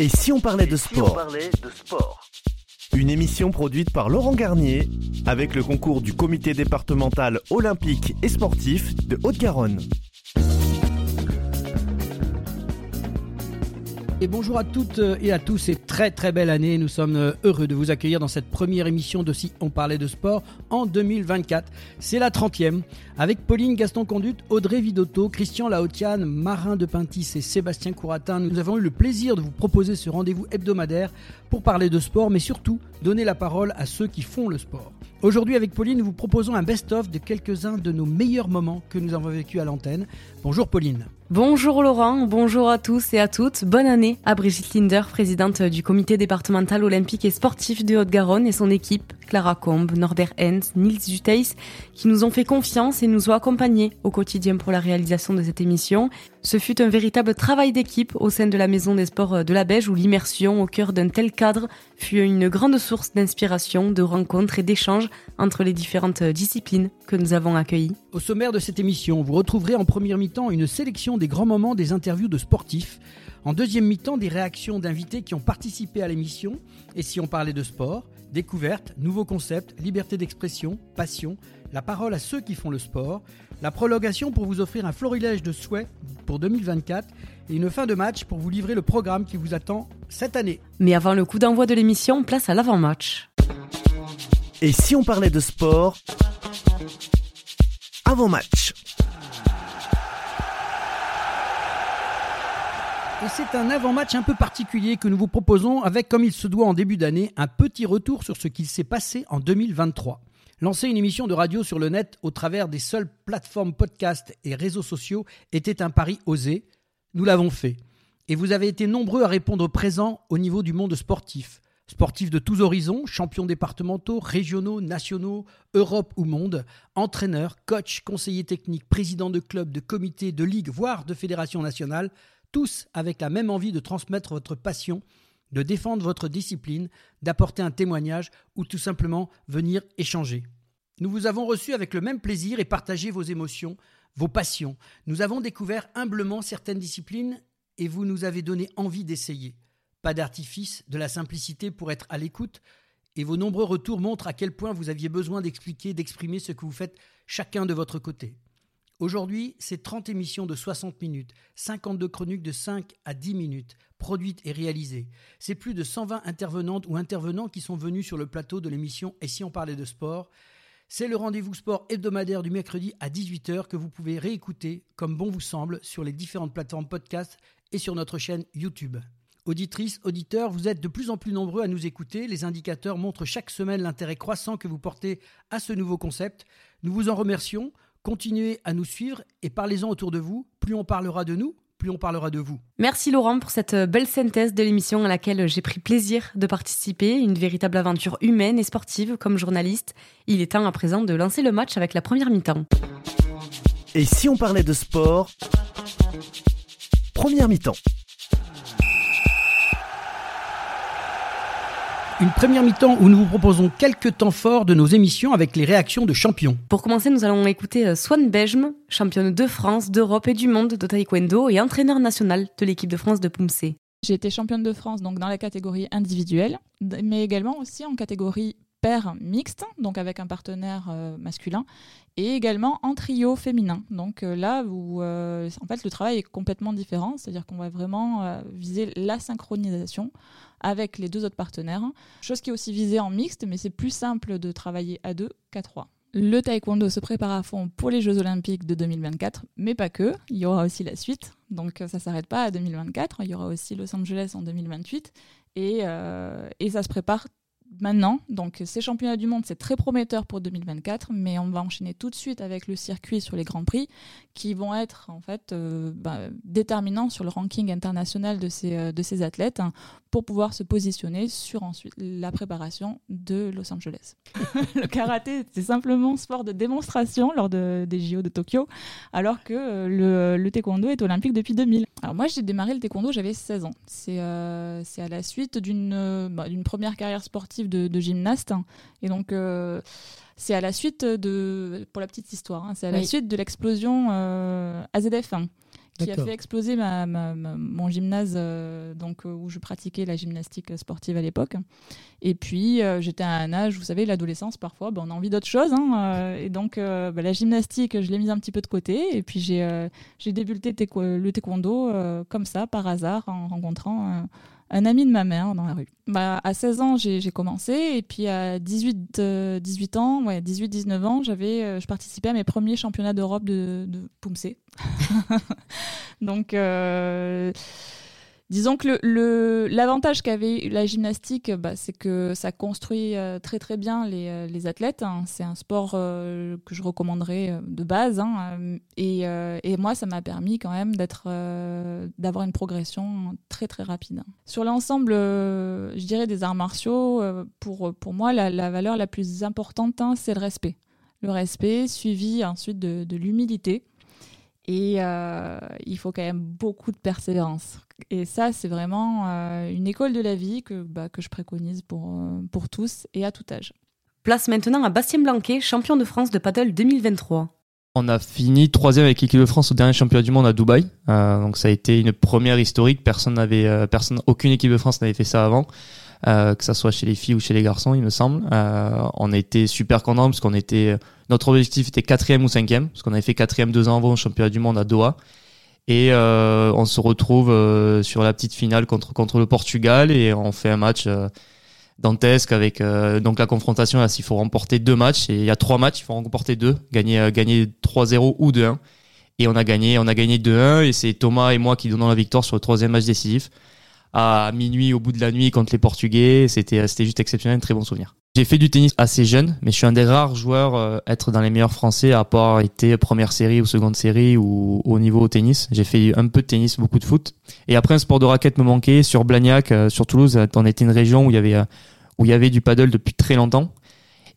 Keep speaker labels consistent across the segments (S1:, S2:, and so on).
S1: Et si on parlait de
S2: Si on
S1: sport
S2: parlait de sport
S1: Une émission produite par Laurent Garnier avec le concours du comité départemental olympique et sportif de Haute-Garonne.
S3: Et bonjour à toutes et à tous et très très belle année. Nous sommes heureux de vous accueillir dans cette première émission de Si on parlait de sport en 2024. C'est la 30e avec Pauline Gaston Conduite, Audrey Vidotto, Christian Laotiane, Marin de Pintis et Sébastien Couratin. Nous avons eu le plaisir de vous proposer ce rendez-vous hebdomadaire pour parler de sport mais surtout donner la parole à ceux qui font le sport. Aujourd'hui avec Pauline, nous vous proposons un best-of de quelques-uns de nos meilleurs moments que nous avons vécus à l'antenne. Bonjour Pauline.
S4: Bonjour Laurent, bonjour à tous et à toutes. Bonne année à Brigitte Linder, présidente du comité départemental olympique et sportif de Haute-Garonne et son équipe, Clara Combe, Norbert Hens, Nils Juteis, qui nous ont fait confiance et nous ont accompagnés au quotidien pour la réalisation de cette émission. Ce fut un véritable travail d'équipe au sein de la Maison des Sports de la Beige où l'immersion au cœur d'un tel cadre fut une grande source d'inspiration, de rencontres et d'échanges entre les différentes disciplines que nous avons accueillies.
S3: Au sommaire de cette émission, vous retrouverez en première mi-temps une sélection des grands moments des interviews de sportifs. En deuxième mi-temps, des réactions d'invités qui ont participé à l'émission. Et si on parlait de sport, découvertes, nouveaux concepts, liberté d'expression, passion, la parole à ceux qui font le sport, la prolongation pour vous offrir un florilège de souhaits pour 2024 et une fin de match pour vous livrer le programme qui vous attend cette année.
S4: Mais avant le coup d'envoi de l'émission, place à l'avant-match.
S1: Et si on parlait de sport avant match
S3: Et c'est un avant-match un peu particulier que nous vous proposons avec, comme il se doit en début d'année, un petit retour sur ce qu'il s'est passé en 2023. Lancer une émission de radio sur le net au travers des seules plateformes podcast et réseaux sociaux était un pari osé. Nous l'avons fait. Et vous avez été nombreux à répondre présent au niveau du monde sportif. Sportifs de tous horizons, champions départementaux, régionaux, nationaux, Europe ou monde, entraîneurs, coachs, conseillers techniques, présidents de clubs, de comités, de ligues, voire de fédérations nationales, tous avec la même envie de transmettre votre passion, de défendre votre discipline, d'apporter un témoignage ou tout simplement venir échanger. Nous vous avons reçu avec le même plaisir et partagé vos émotions, vos passions. Nous avons découvert humblement certaines disciplines et vous nous avez donné envie d'essayer. Pas d'artifice, de la simplicité pour être à l'écoute, et vos nombreux retours montrent à quel point vous aviez besoin d'expliquer, d'exprimer ce que vous faites chacun de votre côté. Aujourd'hui, c'est 30 émissions de 60 minutes, 52 chroniques de 5 à 10 minutes, produites et réalisées. C'est plus de 120 intervenantes ou intervenants qui sont venus sur le plateau de l'émission Et si on parlait de sport? C'est le rendez-vous sport hebdomadaire du mercredi à 18h que vous pouvez réécouter comme bon vous semble sur les différentes plateformes podcast et sur notre chaîne YouTube. Auditrices, auditeurs, vous êtes de plus en plus nombreux à nous écouter. Les indicateurs montrent chaque semaine l'intérêt croissant que vous portez à ce nouveau concept. Nous vous en remercions. Continuez à nous suivre et parlez-en autour de vous. Plus on parlera de nous, plus on parlera de vous.
S4: Merci Laurent pour cette belle synthèse de l'émission à laquelle j'ai pris plaisir de participer, une véritable aventure humaine et sportive comme journaliste. Il est temps à présent de lancer le match avec la première mi-temps.
S1: Et si on parlait de sport? Première mi-temps.
S3: Une première mi-temps où nous vous proposons quelques temps forts de nos émissions avec les réactions de champions.
S4: Pour commencer, nous allons écouter Swan Bejm, championne de France, d'Europe et du monde de taekwondo et entraîneur national de l'équipe de France de Pumse.
S5: J'ai été championne de France donc dans la catégorie individuelle, mais également aussi en catégorie paire mixte, donc avec un partenaire euh, masculin, et également en trio féminin. Donc euh, là, où, euh, en fait, le travail est complètement différent, c'est-à-dire qu'on va vraiment viser la synchronisation avec les deux autres partenaires, chose qui est aussi visée en mixte, mais c'est plus simple de travailler à deux qu'à trois. Le taekwondo se prépare à fond pour les Jeux Olympiques de 2024, mais pas que. Il y aura aussi la suite. Donc ça ne s'arrête pas à 2024. Il y aura aussi Los Angeles en 2028. Et, euh, et ça se prépare maintenant. Donc ces championnats du monde, c'est très prometteur pour 2024, mais on va enchaîner tout de suite avec le circuit sur les grands prix qui vont être en fait euh, bah, déterminants sur le ranking international de ces, euh, de ces athlètes hein, pour pouvoir se positionner sur ensuite la préparation de Los Angeles. le karaté, c'est simplement sport de démonstration lors de, des JO de Tokyo, alors que euh, le, le, taekwondo est olympique depuis 2000. Alors moi, j'ai démarré le taekwondo, j'avais 16 ans. C'est euh, à la suite d'une bah, première carrière sportive de, de gymnaste. Et donc, euh, c'est à la suite de, pour la petite histoire, hein, c'est à la suite de l'explosion euh, AZF1 qui a fait exploser ma, mon gymnase euh, donc, où je pratiquais la gymnastique sportive à l'époque. Et puis, j'étais à un âge, vous savez, l'adolescence, parfois, ben, on a envie d'autre chose. Hein, et donc, ben, la gymnastique, je l'ai mise un petit peu de côté. Et puis, j'ai j'ai débuté le taekwondo comme ça, par hasard, en rencontrant un ami de ma mère dans la rue. Bah, à 16 ans, j'ai commencé et puis à 18, 18 ans, ouais, 18-19 ans, j'avais, euh, je participais à mes premiers championnats d'Europe de, de Donc, euh, Disons que l'avantage qu'avait la gymnastique, bah, c'est que ça construit euh, très très bien les, euh, athlètes. Hein. C'est un sport euh, que je recommanderais de base. Hein. Et, moi, ça m'a permis quand même d'avoir une progression très très rapide. Sur l'ensemble, je dirais, des arts martiaux, pour, pour moi, la, valeur la plus importante, hein, c'est le respect. Le respect suivi ensuite de l'humilité. Et il faut quand même beaucoup de persévérance et ça, c'est vraiment euh, une école de la vie que, bah, que je préconise pour, euh, pour tous et à tout âge.
S4: Place maintenant à Bastien Blanquet, champion de France de paddle 2023.
S2: On a fini troisième avec l'équipe de France au dernier championnat du monde à Dubaï. Euh, donc ça a été une première historique. Personne n'avait, personne, aucune équipe de France n'avait fait ça avant, que ça soit chez les filles ou chez les garçons, il me semble. on a été super contents parce qu'on était, notre objectif était quatrième ou cinquième, parce qu'on avait fait quatrième deux ans avant au championnat du monde à Doha. Et euh, on se retrouve euh, sur la petite finale contre, contre le Portugal et on fait un match euh, dantesque avec donc la confrontation. Là, s'il faut remporter deux matchs et il y a trois matchs, il faut remporter deux, gagner, gagner 3-0 ou 2-1. Et on a gagné, on a gagné 2-1 et c'est Thomas et moi qui donnons la victoire sur le troisième match décisif à minuit au bout de la nuit contre les Portugais. C'était juste exceptionnel, très bon souvenir. J'ai fait du tennis assez jeune, mais je suis un des rares joueurs euh, être dans les meilleurs français à avoir été première série ou seconde série ou au niveau au tennis. J'ai fait un peu de tennis, beaucoup de foot. Et après, un sport de raquette me manquait. Sur Blagnac, euh, sur Toulouse, on était une région où il y avait euh, où il y avait du paddle depuis très longtemps.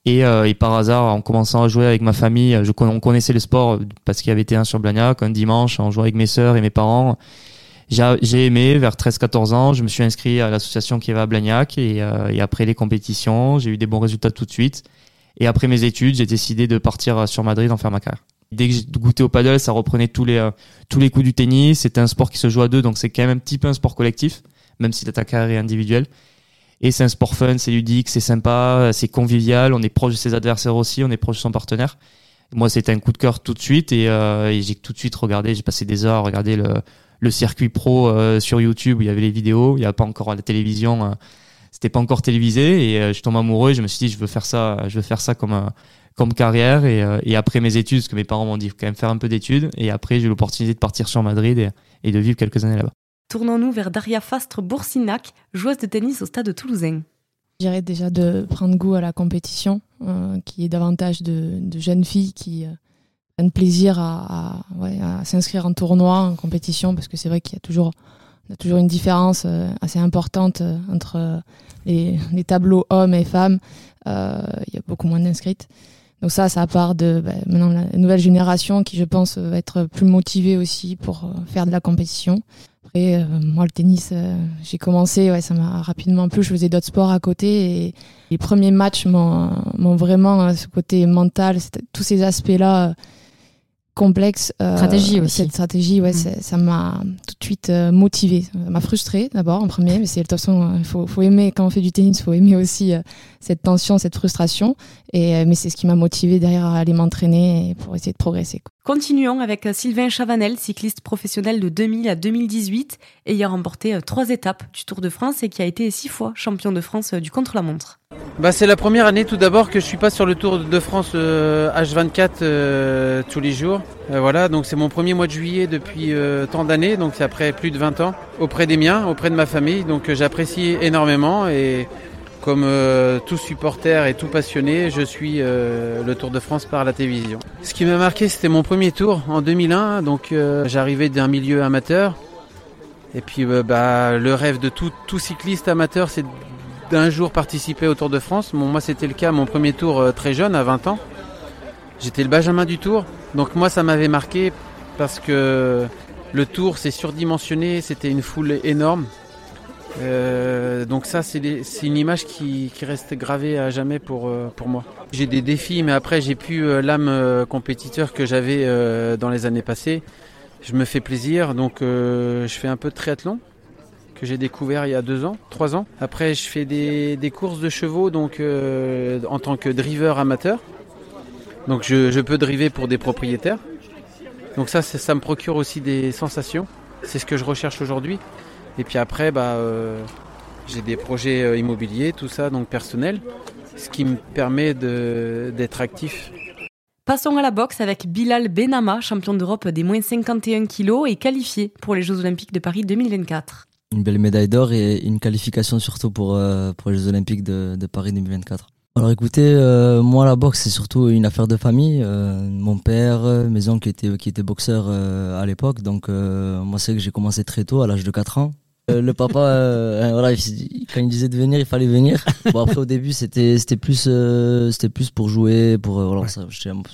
S2: Et, et, par hasard, en commençant à jouer avec ma famille, je, on connaissait le sport parce qu'il y avait été un sur Blagnac, un dimanche, on jouait avec mes sœurs et mes parents j'ai aimé vers 13-14 ans. Je me suis inscrit à l'association qui va à Blagnac et, euh, et, après les compétitions, j'ai eu des bons résultats tout de suite. Et après mes études, j'ai décidé de partir sur Madrid en faire ma carrière. Dès que j'ai goûté au paddle, ça reprenait tous les euh, tous les coups du tennis. C'était un sport qui se joue à deux, donc c'est quand même un petit peu un sport collectif, même si ta carrière est individuelle. Et c'est un sport fun, c'est ludique, c'est sympa, c'est convivial. On est proche de ses adversaires aussi, on est proche de son partenaire. Moi, c'était un coup de cœur tout de suite et, euh, et j'ai tout de suite regardé. J'ai passé des heures à regarder le le circuit pro euh, sur YouTube où il y avait les vidéos, il n'y a pas encore la télévision, euh, c'était pas encore télévisé et euh, je tombe amoureux et je me suis dit je veux faire ça, je veux faire ça comme comme carrière et, et, après mes études, parce que mes parents m'ont dit faut quand même faire un peu d'études et après j'ai eu l'opportunité de partir sur Madrid et, et de vivre quelques années là-bas.
S4: Tournons-nous vers Daria Fastre-Boursinac, joueuse de tennis au stade toulousain.
S6: J'irais déjà de prendre goût à la compétition, qui est davantage de, de jeunes filles qui, plaisir à, s'inscrire en tournoi, en compétition, parce que c'est vrai qu'il y a toujours, a toujours une différence euh, assez importante euh, entre les, tableaux hommes et femmes. Euh, il y a beaucoup moins d'inscrites. Donc ça, ça part de bah, maintenant la nouvelle génération qui, je pense, va être plus motivée aussi pour faire de la compétition. Après, moi, le tennis, j'ai commencé, ouais, ça m'a rapidement plu. Je faisais d'autres sports à côté et les premiers matchs m'ont vraiment, ce côté mental, tous ces aspects-là, complexe.
S4: Euh, stratégie aussi.
S6: Cette stratégie, ouais, mm. ça m'a tout de suite euh, motivé. Ça m'a frustré d'abord en premier, mais c'est de toute façon, il faut, faut, aimer quand on fait du tennis, faut aimer aussi euh, cette tension, cette frustration. Et mais c'est ce qui m'a motivé derrière à aller m'entraîner pour essayer de progresser.
S4: Continuons avec Sylvain Chavanel, cycliste professionnel de 2000 à 2018, ayant remporté trois étapes du Tour de France et qui a été six fois champion de France du contre-la-montre.
S7: Bah, c'est la première année tout d'abord que je suis pas sur le Tour de France H24 euh, euh, tous les jours. Euh, voilà, donc c'est mon premier mois de juillet depuis tant d'années, donc c'est après plus de 20 ans, auprès des miens, auprès de ma famille. Donc j'apprécie énormément et comme tout supporter et tout passionné, je suis le Tour de France par la télévision. Ce qui m'a marqué, c'était mon premier tour en 2001. Donc j'arrivais d'un milieu amateur. Et puis bah, le rêve de tout, cycliste amateur, c'est d'un jour participer au Tour de France. moi, c'était le cas, mon premier tour euh, très jeune, à 20 ans. J'étais le Benjamin du Tour. Donc moi, ça m'avait marqué parce que le Tour, c'est surdimensionné, c'était une foule énorme. Euh, donc ça, c'est une image qui, reste gravée à jamais pour, euh, pour moi. J'ai des défis, mais après, j'ai plus l'âme compétiteur que j'avais dans les années passées. Je me fais plaisir, donc je fais un peu de triathlon que j'ai découvert il y a deux ans, trois ans. Après, je fais des, courses de chevaux donc en tant que driver amateur. Donc je, peux driver pour des propriétaires. Donc ça, ça me procure aussi des sensations. C'est ce que je recherche aujourd'hui. Et puis après, bah, j'ai des projets immobiliers, tout ça, donc personnel, ce qui me permet d'être actif
S4: Passons à la boxe avec Bilal Benama, champion d'Europe des moins 51 kilos et qualifié pour les Jeux Olympiques de Paris 2024.
S8: Une belle médaille d'or et une qualification surtout pour, euh, pour les Jeux Olympiques de, de Paris 2024. Alors écoutez, euh, moi la boxe c'est surtout une affaire de famille. Euh, mon père, mes oncles qui étaient, qui étaient boxeurs à l'époque, donc moi c'est que j'ai commencé très tôt, à l'âge de 4 ans. Euh, le papa, euh, euh, voilà, quand il disait de venir, il fallait venir. Bon après au début c'était c'était plus c'était plus pour jouer, pour voilà,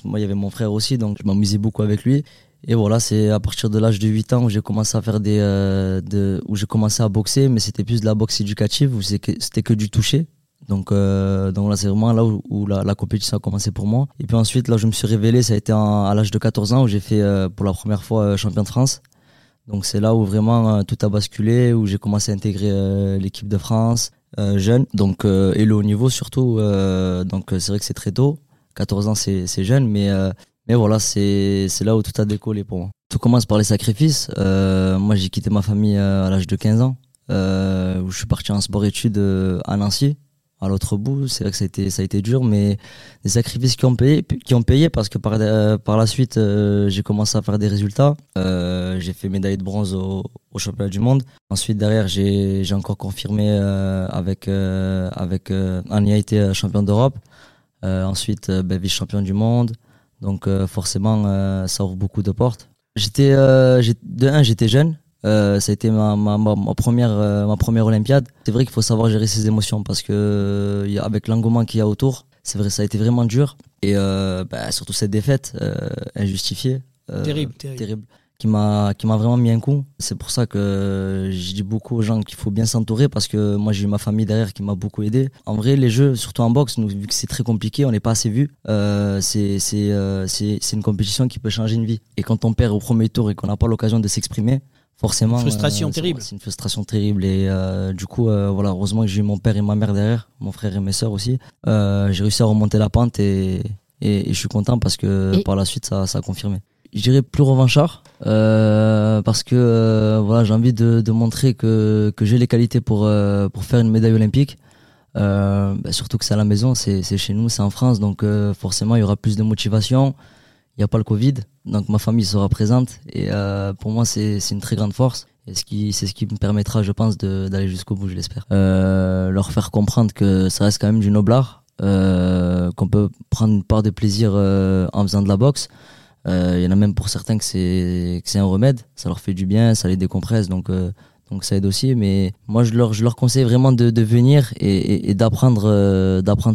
S8: moi il y avait mon frère aussi, donc je m'amusais beaucoup avec lui. Et voilà, c'est à partir de l'âge de 8 ans où j'ai commencé à faire des de, où j'ai commencé à boxer, mais c'était plus de la boxe éducative où c'était que du toucher. Donc, donc là, c'est vraiment là où, la, compétition a commencé pour moi. Et puis ensuite, là, je me suis révélé, ça a été à l'âge de 14 ans où j'ai fait pour la première fois champion de France. Donc c'est là où vraiment euh, tout a basculé, où j'ai commencé à intégrer euh, l'équipe de France euh, jeune, donc et le haut niveau surtout. donc c'est vrai que c'est très tôt, 14 ans c'est jeune, mais mais voilà c'est là où tout a décollé pour moi. Tout commence par les sacrifices. moi j'ai quitté ma famille à l'âge de 15 ans, où je suis parti en sport-études à Nancy à l'autre bout. C'est vrai que ça a été, ça a été dur, mais des sacrifices qui ont payé, qui ont payé parce que par, euh, par la suite, euh, j'ai commencé à faire des résultats. Euh, j'ai fait médaille de bronze au, au, championnat du monde. Ensuite, derrière, j'ai, j'ai encore confirmé avec, avec un été champion d'Europe. ensuite, ben, vice-champion du monde. Donc, forcément, ça ouvre beaucoup de portes. J'étais, de un, j'étais jeune. Euh, ça a été ma, ma, ma, première euh, ma première Olympiade. C'est vrai qu'il faut savoir gérer ses émotions parce que euh, avec l'engouement qu'il y a autour, c'est vrai ça a été vraiment dur et bah, surtout cette défaite injustifiée,
S3: terrible, terrible,
S8: terrible, qui m'a qui m'a vraiment mis un coup. C'est pour ça que je dis beaucoup aux gens qu'il faut bien s'entourer parce que moi j'ai eu ma famille derrière qui m'a beaucoup aidé. En vrai, les jeux, surtout en boxe, nous, vu que c'est très compliqué, on n'est pas assez vu. c'est c'est c'est une compétition qui peut changer une vie. Et quand on perd au premier tour et qu'on n'a pas l'occasion de s'exprimer forcément.
S3: frustration euh, terrible.
S8: C'est une frustration terrible et euh, du coup, euh, voilà, heureusement que j'ai eu mon père et ma mère derrière, mon frère et mes sœurs aussi. j'ai réussi à remonter la pente et, et, je suis content parce que par la suite, ça, ça a confirmé. Je dirais plus revanchard parce que voilà, j'ai envie de, de, montrer que, que j'ai les qualités pour pour faire une médaille olympique. Bah, surtout que c'est à la maison, c'est chez nous, c'est en France, donc forcément il y aura plus de motivation il n'y a pas le Covid, donc ma famille sera présente et euh, pour moi c'est une très grande force. Et c'est ce qui me permettra, je pense, d'aller jusqu'au bout, je l'espère. Euh, leur faire comprendre que ça reste quand même du noblard, euh, qu'on peut prendre une part de plaisir en faisant de la boxe. Il y en a même pour certains que c'est un remède, ça leur fait du bien, ça les décompresse, donc donc ça aide aussi. Mais moi, je leur je leur conseille vraiment de, de venir et, et, d'apprendre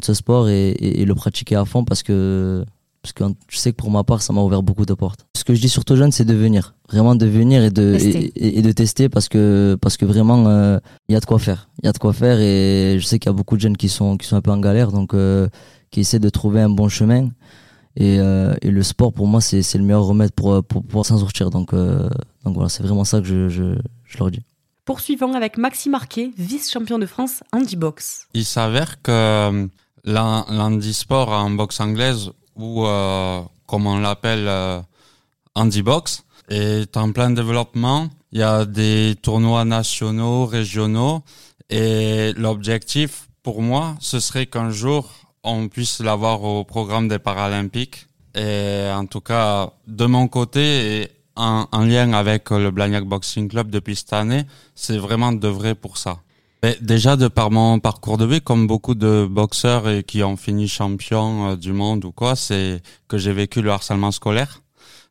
S8: ce sport et, et, le pratiquer à fond parce que parce que je sais que pour ma part, ça m'a ouvert beaucoup de portes. Ce que je dis surtout aux jeunes, c'est de venir, vraiment de venir et de et, et, de tester parce que parce que vraiment euh, il y a de quoi faire, il y a de quoi faire et je sais qu'il y a beaucoup de jeunes qui sont qui sont un peu en galère, donc euh, qui essaient de trouver un bon chemin. Et, euh, et le sport pour moi c'est c'est le meilleur remède pour pour pouvoir s'en sortir. Donc donc voilà, c'est vraiment ça que je je, je leur dis.
S4: Poursuivons avec Maxime Marquet, vice-champion de France handibox.
S9: Il s'avère que l'handisport en boxe anglaise ou euh, comme on l'appelle euh, Box, est en plein développement. Il y a des tournois nationaux, régionaux, et l'objectif pour moi, ce serait qu'un jour on puisse l'avoir au programme des Paralympiques. Et en tout cas, de mon côté, et en, en lien avec le Blagnac Boxing Club depuis cette année, c'est vraiment de vrai pour ça. Déjà, de par mon parcours de vie, comme beaucoup de boxeurs et qui ont fini champion euh, du monde ou quoi, c'est que j'ai vécu le harcèlement scolaire.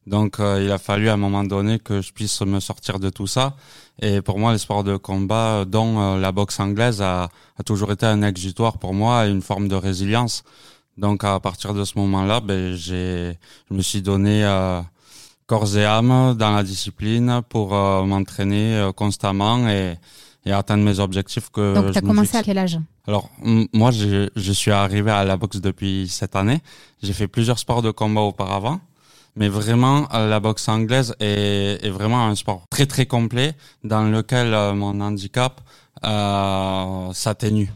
S9: Donc, euh, il a fallu à un moment donné que je puisse me sortir de tout ça. Et pour moi, les sports de combat, dont euh, la boxe anglaise, a, a, toujours été un exutoire pour moi et une forme de résilience. Donc, à partir de ce moment-là, ben, j'ai, je me suis donné corps et âme dans la discipline pour m'entraîner constamment et et atteindre mes objectifs que
S10: Donc, tu as commencé à quel âge?
S9: Alors, moi, je, je, suis arrivé à la boxe depuis cette année. J'ai fait plusieurs sports de combat auparavant. Mais vraiment, la boxe anglaise est, est vraiment un sport très très complet dans lequel mon handicap euh, s'atténue.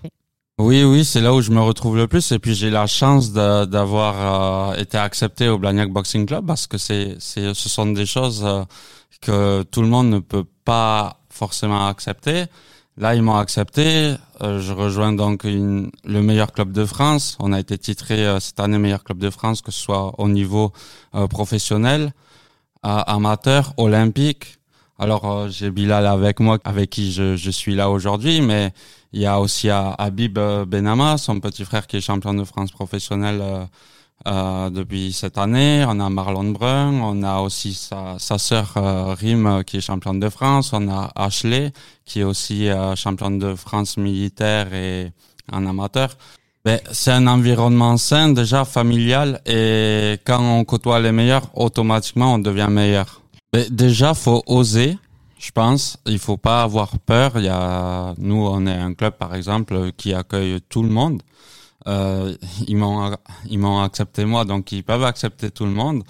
S9: Oui, oui, c'est là où je me retrouve le plus. Et puis j'ai la chance d'avoir euh, été accepté au Blagnac Boxing Club parce que c'est, c'est, ce sont des choses euh, que tout le monde ne peut pas forcément accepter. Là, ils m'ont accepté. Euh, je rejoins donc une, le meilleur club de France. On a été titré cette année meilleur club de France, que ce soit au niveau professionnel, amateur, olympique. Alors j'ai Bilal avec moi, avec qui je, je suis là aujourd'hui, mais il y a aussi Habib euh, Benama, son petit frère qui est champion de France professionnel euh, euh, depuis cette année. On a Marlon Brun, on a aussi sa, sa sœur euh, Rim qui est championne de France. On a Ashley qui est aussi championne de France militaire et en amateur. Ben, c'est un environnement sain, déjà familial, et quand on côtoie les meilleurs, automatiquement on devient meilleur. Ben, déjà, faut oser je pense. Il faut pas avoir peur. Il y a, nous, on est un club, par exemple, qui accueille tout le monde. Euh, ils m'ont, ils m'ont accepté moi, donc ils peuvent accepter tout le monde,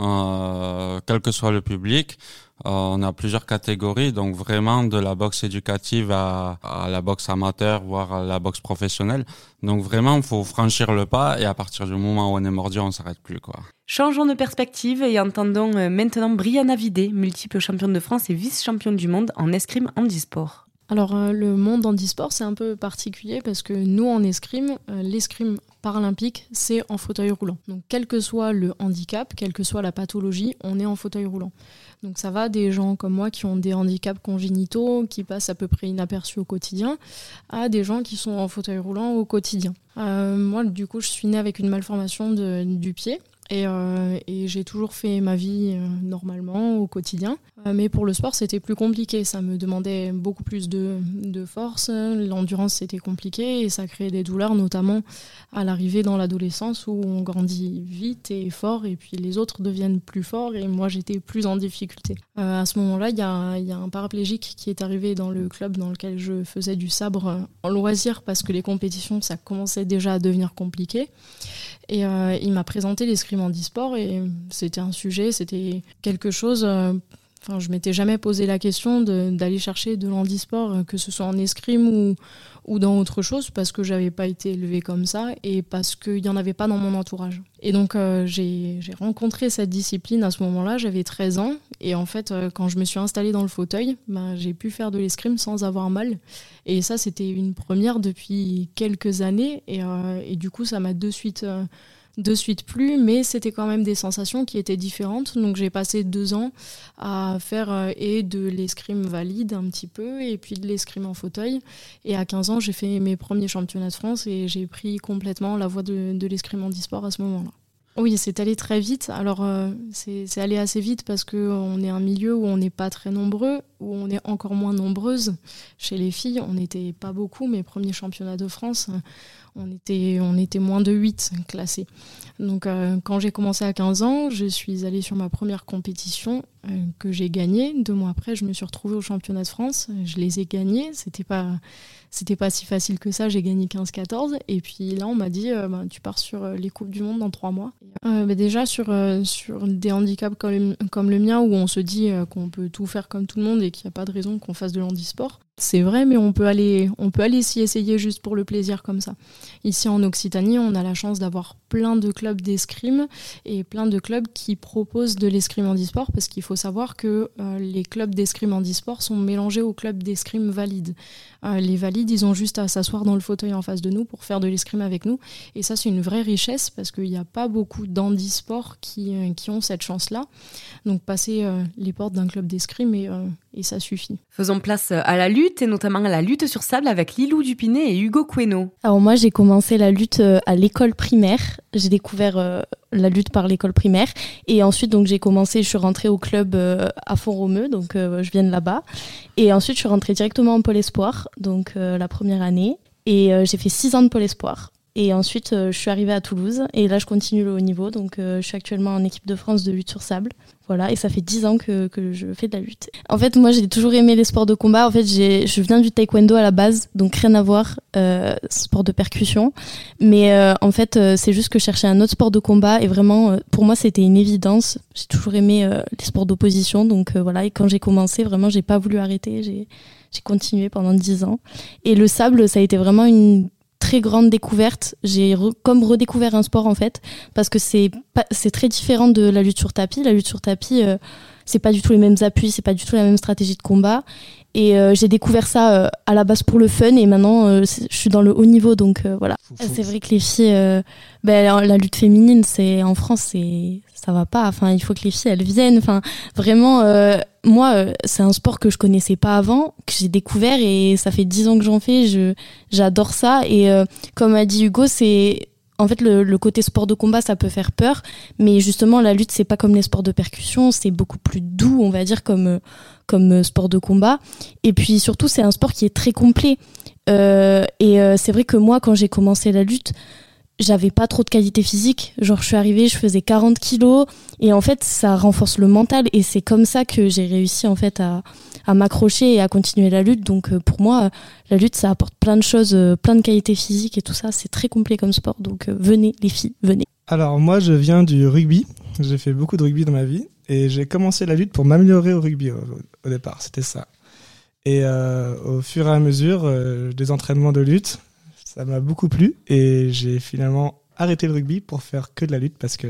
S9: euh, quel que soit le public. Euh, on a plusieurs catégories, donc vraiment de la boxe éducative à, la boxe amateur, voire à la boxe professionnelle. Donc vraiment, il faut franchir le pas et à partir du moment où on est mordu, on s'arrête plus, quoi.
S4: Changeons de perspective et entendons euh, maintenant Brianna Vidé, multiple championne de France et vice-championne du monde en escrime handisport.
S6: Alors euh, le monde handisport c'est un peu particulier parce que nous en escrime, euh, l'escrime paralympique c'est en fauteuil roulant. Donc quel que soit le handicap, quelle que soit la pathologie, on est en fauteuil roulant. Donc ça va des gens comme moi qui ont des handicaps congénitaux, qui passent à peu près inaperçus au quotidien, à des gens qui sont en fauteuil roulant au quotidien. moi du coup je suis née avec une malformation du pied et, euh, et j'ai toujours fait ma vie euh, normalement au quotidien. Euh, mais pour le sport, c'était plus compliqué. Ça me demandait beaucoup plus de, force. L'endurance, c'était compliqué et ça créait des douleurs, notamment à l'arrivée dans l'adolescence où on grandit vite et fort et puis les autres deviennent plus forts et moi, j'étais plus en difficulté. à ce moment-là, il y a, y a, un paraplégique qui est arrivé dans le club dans lequel je faisais du sabre en loisir parce que les compétitions, ça commençait déjà à devenir compliqué. Et il m'a présenté l'escrime handisport et c'était un sujet, c'était quelque chose. Euh, enfin, je m'étais jamais posé la question d'aller chercher de l'handisport, euh, que ce soit en escrime ou, ou dans autre chose, parce que j'avais pas été élevée comme ça et parce qu'il n'y en avait pas dans mon entourage. Et donc euh, j'ai rencontré cette discipline à ce moment-là, j'avais 13 ans, et en fait, quand je me suis installée dans le fauteuil, ben, j'ai pu faire de l'escrime sans avoir mal. Et ça, c'était une première depuis quelques années, et, et du coup, ça m'a de suite de suite plus, mais c'était quand même des sensations qui étaient différentes. Donc j'ai passé deux ans à faire euh, et de l'escrime valide un petit peu, et puis de l'escrime en fauteuil. Et à 15 ans, j'ai fait mes premiers championnats de France et j'ai pris complètement la voie de, l'escrime en sport à ce moment-là. Oui, c'est allé très vite. Alors, euh, c'est allé assez vite parce qu'on est un milieu où on n'est pas très nombreux, où on est encore moins nombreuses. Chez les filles, on n'était pas beaucoup. Mes premiers championnats de France, on était, on était moins de 8 classés. Donc euh, quand j'ai commencé à 15 ans, je suis allée sur ma première compétition euh, que j'ai gagnée. Deux mois après, je me suis retrouvée au championnat de France. Je les ai gagnés. C'était pas, c'était pas si facile que ça. J'ai gagné 15-14. Et puis là, on m'a dit, euh, bah, tu pars sur les Coupes du Monde dans trois mois. Bah, déjà, sur, sur des handicaps comme, comme, le mien, où on se dit qu'on peut tout faire comme tout le monde et qu'il n'y a pas de raison qu'on fasse de l'handisport, c'est vrai, mais on peut aller, on peut aller s'y essayer juste pour le plaisir comme ça. Ici en Occitanie, on a la chance d'avoir plein de clubs d'escrime et plein de clubs qui proposent de l'escrime handisport parce qu'il faut savoir que euh, les clubs d'escrime handisport sont mélangés aux clubs d'escrime valides. Euh, les valides, ils ont juste à s'asseoir dans le fauteuil en face de nous pour faire de l'escrime avec nous. Et ça, c'est une vraie richesse parce qu'il n'y a pas beaucoup d'handisports qui, euh, qui ont cette chance-là. Donc passer les portes d'un club d'escrime et, et ça suffit.
S4: Faisons place à la lutte et notamment à la lutte sur sable avec Lilou Dupinet et Hugo Queno.
S10: Alors moi, j'ai commencé la lutte à l'école primaire j'ai découvert euh, la lutte par l'école primaire. Et ensuite donc j'ai commencé je suis rentrée au club euh, à Font-Romeu donc euh, je viens de là-bas. Et ensuite je suis rentrée directement en pôle espoir donc la première année. Et j'ai fait six ans de pôle espoir Et ensuite, je suis arrivée à Toulouse. Et là, je continue le haut niveau. Donc, je suis actuellement en équipe de France de lutte sur sable. Voilà, et ça fait 10 ans que, je fais de la lutte. En fait, moi, j'ai toujours aimé les sports de combat. En fait, je viens du taekwondo à la base, donc rien à voir, euh, sport de percussion. Mais euh, en fait, euh, c'est juste que je cherchais un autre sport de combat et vraiment, euh, pour moi, c'était une évidence. J'ai toujours aimé les sports d'opposition, donc voilà. Et quand j'ai commencé, vraiment, j'ai pas voulu arrêter. J'ai continué pendant 10 ans. Et le sable, ça a été vraiment une très grande découverte. J'ai comme redécouvert un sport en fait, parce que c'est c'est très différent de la lutte sur tapis. La lutte sur tapis, euh, c'est pas du tout les mêmes appuis, c'est pas du tout la même stratégie de combat. Et euh, j'ai découvert ça euh, à la base pour le fun, et maintenant je suis dans le haut niveau, donc voilà. C'est vrai que les filles, ben, la lutte féminine, c'est en France, c'est ça va pas. Enfin, il faut que les filles elles viennent. Enfin, vraiment, euh, moi, euh, c'est un sport que je connaissais pas avant, que j'ai découvert et ça fait dix ans que j'en fais. Je j'adore ça et euh, comme a dit Hugo, c'est en fait, le, côté sport de combat, ça peut faire peur, mais justement, la lutte, c'est pas comme les sports de percussion, c'est beaucoup plus doux, on va dire, comme comme sport de combat. Et puis surtout, c'est un sport qui est très complet. et c'est vrai que moi, quand j'ai commencé la lutte, j'avais pas trop de qualité physique. Genre, je suis arrivée, je faisais 40 kilos. Et en fait, ça renforce le mental. Et c'est comme ça que j'ai réussi, en fait, à, m'accrocher et à continuer la lutte. Donc, euh, pour moi, la lutte, ça apporte plein de choses, euh, plein de qualités physiques et tout ça. C'est très complet comme sport. Donc, euh, venez, les filles, venez.
S11: Alors, moi, je viens du rugby. J'ai fait beaucoup de rugby dans ma vie. Et j'ai commencé la lutte pour m'améliorer au rugby au départ. C'était ça. Et au fur et à mesure des entraînements de lutte, ça m'a beaucoup plu et j'ai finalement arrêté le rugby pour faire que de la lutte parce que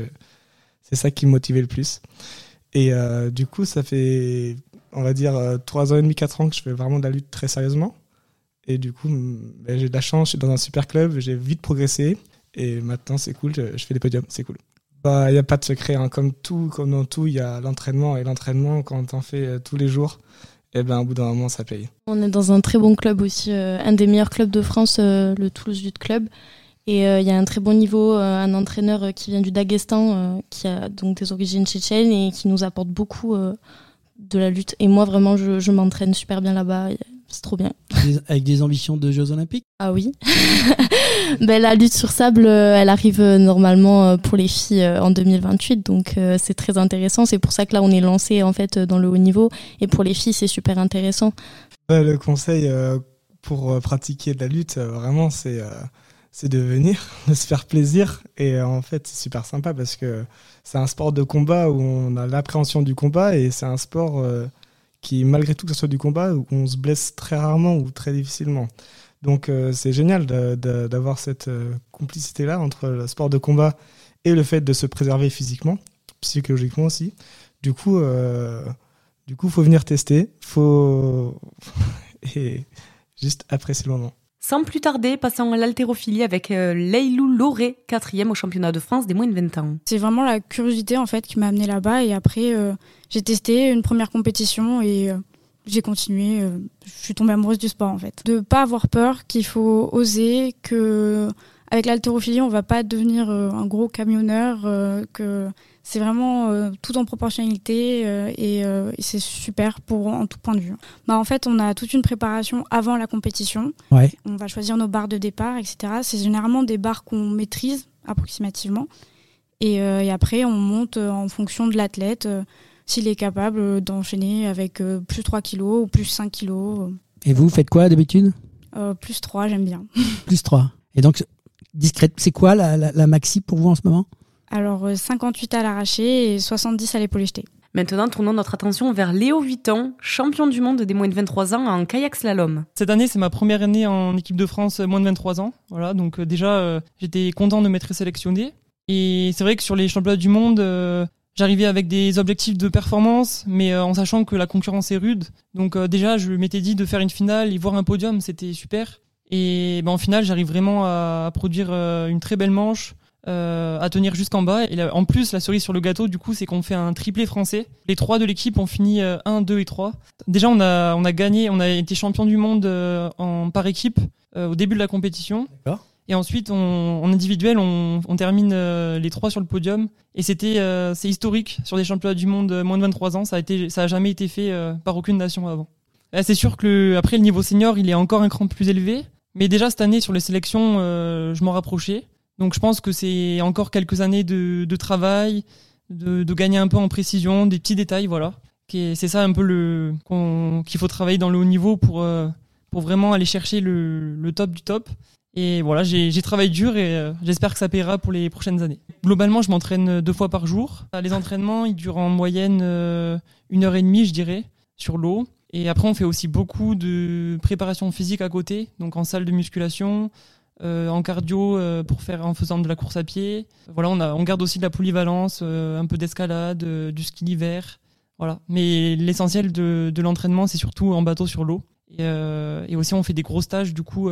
S11: c'est ça qui me motivait le plus. Et euh, du coup, ça fait, on va dire, euh, trois ans et demi, quatre ans que je fais vraiment de la lutte très sérieusement. Et du coup, ben, j'ai de la chance, je suis dans un super club, j'ai vite progressé. Et maintenant, c'est cool, je, fais des podiums, c'est cool. Bah, il n'y a pas de secret, hein. comme tout, comme dans tout, il y a l'entraînement. Et l'entraînement, quand on fait euh, tous les jours, et eh ben, au bout d'un moment, ça paye.
S10: On est dans un très bon club aussi, euh, un des meilleurs clubs de France, euh, le Toulouse Youth Club. Et euh, il y a un très bon niveau, un entraîneur qui vient du Daghestan, qui a donc des origines tchétchènes et qui nous apporte beaucoup de la lutte. Et moi, vraiment, je, je m'entraîne super bien là-bas. C'est trop bien.
S3: avec des ambitions de Jeux Olympiques?
S10: Ah oui. ben, la lutte sur sable, euh, elle arrive euh, normalement euh, pour les filles en 2028, donc c'est très intéressant. C'est pour ça que là, on est lancé en fait dans le haut niveau, et pour les filles, c'est super intéressant.
S11: le conseil pour pratiquer de la lutte, vraiment, c'est c'est de venir, de se faire plaisir, et en fait, c'est super sympa parce que c'est un sport de combat où on a l'appréhension du combat, et c'est un sport qui, malgré tout que ce soit du combat, où on se blesse très rarement ou très difficilement. Donc euh, c'est génial d'avoir cette euh, complicité-là entre le sport de combat et le fait de se préserver physiquement, psychologiquement aussi. Du coup, euh, du coup, faut venir tester, faut et juste apprécier le moment.
S4: Sans plus tarder, passons à l'haltérophilie avec euh, Leilou Loré, quatrième au championnat de France des moins de 20 ans.
S12: C'est vraiment la curiosité en fait qui m'a amené là-bas et après euh, j'ai testé une première compétition et euh, j'ai continué. je suis tombée amoureuse du sport en fait. De pas avoir peur, qu'il faut oser, que avec l'haltérophilie on va pas devenir un gros camionneur, que c'est vraiment euh, tout en proportionnalité euh, euh, et, c'est super pour en tout point de vue. Bah, en fait, on a toute une préparation avant la compétition. On va choisir nos barres de départ, etc. C'est généralement des barres qu'on maîtrise approximativement. Et, et, après, on monte en fonction de l'athlète, s'il est capable d'enchaîner avec plus 3 kilos ou plus 5 kilos.
S3: Et vous, faites quoi d'habitude
S12: Plus 3, j'aime bien.
S3: plus 3. Et donc, discrète, c'est quoi la, la maxi pour vous en ce moment
S12: alors 58 euh, à l'arraché et 70 à l'épaule jetée.
S4: Maintenant, tournons notre attention vers Léo Vuitton, champion du monde des moins de 23 ans en kayak slalom.
S13: Cette année, c'est ma première année en équipe de France moins de 23 ans. Voilà, donc euh, déjà, euh, j'étais content de m'être sélectionné. Et c'est vrai que sur les championnats du monde, j'arrivais avec des objectifs de performance, mais en sachant que la concurrence est rude. Donc déjà, je m'étais dit de faire une finale et voir un podium, c'était super. Et ben, en finale, j'arrive vraiment à produire une très belle manche euh, à tenir jusqu'en bas. Et en plus, la cerise sur le gâteau, du coup, c'est qu'on fait un triplé français. Les trois de l'équipe ont fini 1, 2 et 3. Déjà, on a, on a gagné, on a été champion du monde euh, en, par équipe euh, au début de la compétition. Et ensuite, on, en individuel, on, termine les trois sur le podium. Et c'était, c'est historique sur des championnats du monde moins de 23 ans. Ça a été, ça a jamais été fait par aucune nation avant. C'est sûr que après le niveau senior, il est encore un cran plus élevé. Mais déjà cette année sur les sélections, euh, je m'en rapprochais. Donc je pense que c'est encore quelques années de, travail, de, gagner un peu en précision, des petits détails, voilà. C'est ça un peu le qu'il faut travailler dans le haut niveau pour, euh, pour vraiment aller chercher le, le top du top. Et voilà, j'ai travaillé dur et euh, j'espère que ça paiera pour les prochaines années. Globalement, je m'entraîne deux fois par jour. Les entraînements, ils durent en moyenne une heure et demie, je dirais, sur l'eau. Et après, on fait aussi beaucoup de préparation physique à côté, donc en salle de musculation, euh, en cardio euh, pour faire en faisant de la course à pied. Voilà, on, a, on garde aussi de la polyvalence, euh, un peu d'escalade, du ski d'hiver. Voilà. Mais l'essentiel de, de l'entraînement, c'est surtout en bateau sur l'eau. Et, et, aussi, on fait des gros stages, du coup,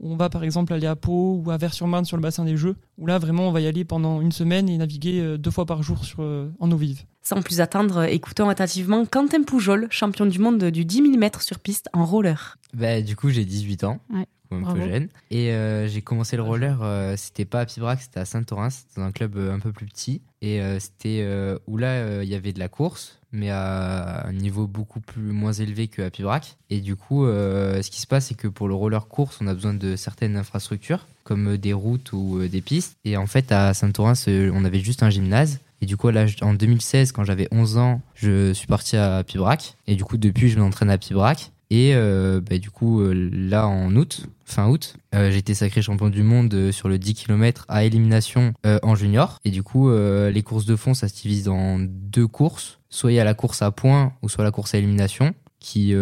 S13: on va par exemple aller à Pau ou à Vers-sur-Marne sur le bassin des Jeux, où là vraiment on va y aller pendant une semaine et naviguer euh, deux fois par jour sur, euh, en eau vive.
S4: Sans plus attendre, écoutons attentivement Quentin Poujol, champion du monde du 10 000 mètres sur piste en roller.
S14: Bah, du coup, j'ai 18 ans.
S4: Ouais.
S14: Un peu jeune. Et euh, j'ai commencé le roller, c'était pas à Pibrac, c'était à Saint-Orin, dans un club un peu plus petit. Et c'était où là, il y avait de la course, mais à un niveau beaucoup plus moins élevé qu'à Pibrac. Et du coup, euh, ce qui se passe, c'est que pour le roller course, on a besoin de certaines infrastructures, comme des routes ou euh, des pistes. Et en fait, à Saint-Orin, on avait juste un gymnase. Et du coup, là, en 2016, quand j'avais 11 ans, je suis parti à Pibrac. Et du coup, depuis, je m'entraîne à Pibrac. Et euh, bah, du coup, euh, là, en août, fin août, euh, j'ai été sacré champion du monde sur le 10 km à élimination en junior. Et du coup, les courses de fond, ça se divise en deux courses. Soit il y a la course à points ou soit la course à élimination, qui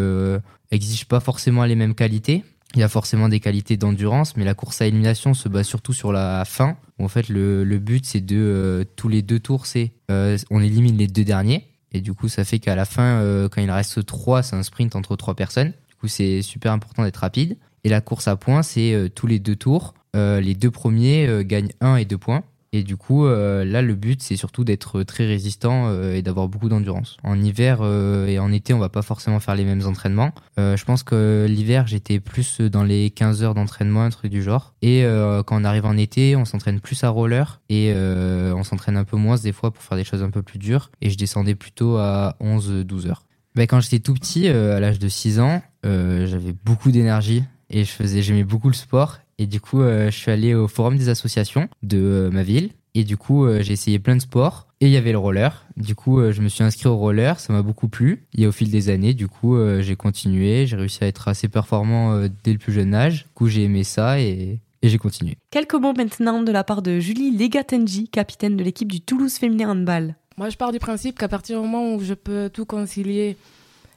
S14: exige pas forcément les mêmes qualités. Il y a forcément des qualités d'endurance, mais la course à élimination se base surtout sur la fin. En fait, le, le but, c'est de tous les deux tours, c'est on élimine les deux derniers. Et du coup, ça fait qu'à la fin, euh, quand il reste 3, c'est un sprint entre trois personnes. Du coup, c'est super important d'être rapide. Et la course à points, c'est euh, tous les deux tours. Euh, les deux premiers gagnent 1 et 2 points. Et du coup, euh, là, le but, c'est surtout d'être très résistant euh, et d'avoir beaucoup d'endurance. En hiver euh, et en été, on va pas forcément faire les mêmes entraînements. je pense que l'hiver, j'étais plus dans les 15 heures d'entraînement, un truc du genre. Et quand on arrive en été, on s'entraîne plus à roller et on s'entraîne un peu moins des fois pour faire des choses un peu plus dures. Et je descendais plutôt à 11-12 heures. Ben, quand j'étais tout petit, à l'âge de 6 ans, j'avais beaucoup d'énergie et j'aimais beaucoup le sport et du coup, euh, je suis allé au forum des associations de euh, ma ville. Et du coup, euh, j'ai essayé plein de sports. Et il y avait le roller. Du coup, je me suis inscrit au roller. Ça m'a beaucoup plu. Et au fil des années, du coup, j'ai continué. J'ai réussi à être assez performant dès le plus jeune âge. Du coup, j'ai aimé ça et, et j'ai continué.
S4: Quelques mots maintenant de la part de Julie Legatenji, capitaine de l'équipe du Toulouse Féminin Handball.
S15: Moi, je pars du principe qu'à partir du moment où je peux tout concilier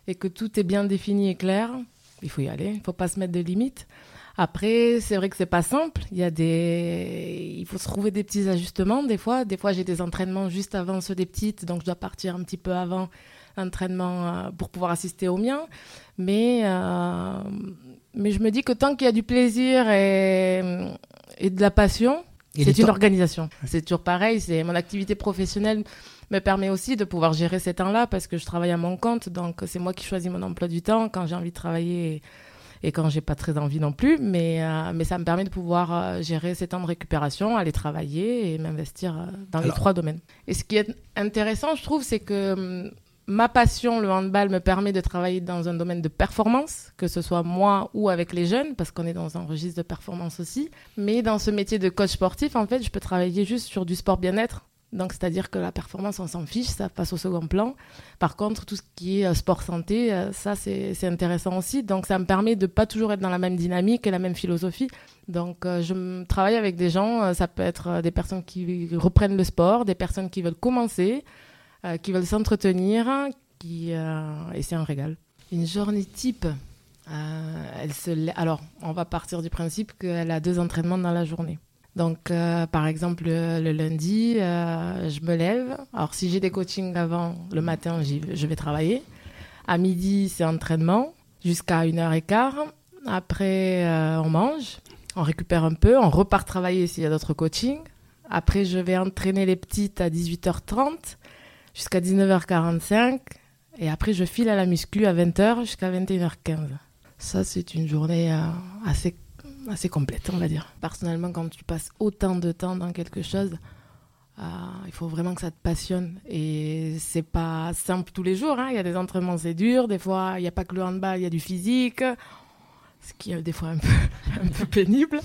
S15: et que tout est bien défini et clair, il faut y aller. Il ne faut pas se mettre de limites. Après, c'est vrai que c'est pas simple. Il y a des, il faut se trouver des petits ajustements. Des fois, des fois, j'ai des entraînements juste avant ceux des petites, donc je dois partir un petit peu avant l'entraînement euh, pour pouvoir assister au mien. Mais, euh, mais je me dis que tant qu'il y a du plaisir et, et de la passion, c'est une organisation. C'est toujours pareil. C'est mon activité professionnelle me permet aussi de pouvoir gérer ces temps-là parce que je travaille à mon compte. Donc, c'est moi qui choisis mon emploi du temps quand j'ai envie de travailler et quand j'ai pas très envie non plus. Mais, euh, mais ça me permet de pouvoir euh, gérer ces temps de récupération, aller travailler et m'investir euh, dans les trois domaines. Et ce qui est intéressant, je trouve, c'est que hum, ma passion, le handball, me permet de travailler dans un domaine de performance, que ce soit moi ou avec les jeunes, parce qu'on est dans un registre de performance aussi. Mais dans ce métier de coach sportif, en fait, je peux travailler juste sur du sport bien-être, donc, c'est-à-dire que la performance, on s'en fiche, ça passe au second plan. Par contre, tout ce qui est euh, sport-santé, euh, ça, c'est intéressant aussi. Donc, ça me permet de pas toujours être dans la même dynamique et la même philosophie. Donc, euh, je travaille avec des gens, ça peut être des personnes qui reprennent le sport, des personnes qui veulent commencer, qui veulent s'entretenir, qui, et c'est un régal. Une journée type, elle se... alors, on va partir du principe qu'elle a deux entraînements dans la journée. Donc, euh, par exemple, le, lundi, euh, je me lève. Alors, si j'ai des coachings avant, le matin, je vais travailler. À midi, c'est entraînement jusqu'à 1h15. Après, euh, on mange, on récupère un peu, on repart travailler s'il y a d'autres coachings. Après, je vais entraîner les petites à 18h30 jusqu'à 19h45. Et après, je file à la muscu à 20h jusqu'à 21h15. Ça, c'est une journée assez assez complète, on va dire. Personnellement, quand tu passes autant de temps dans quelque chose, euh, il faut vraiment que ça te passionne. Et c'est pas simple tous les jours. Hein. Il y a des entraînements, c'est dur. Des fois, il n'y a pas que le handball, il y a du physique.
S16: ce qui est des fois un peu, pénible,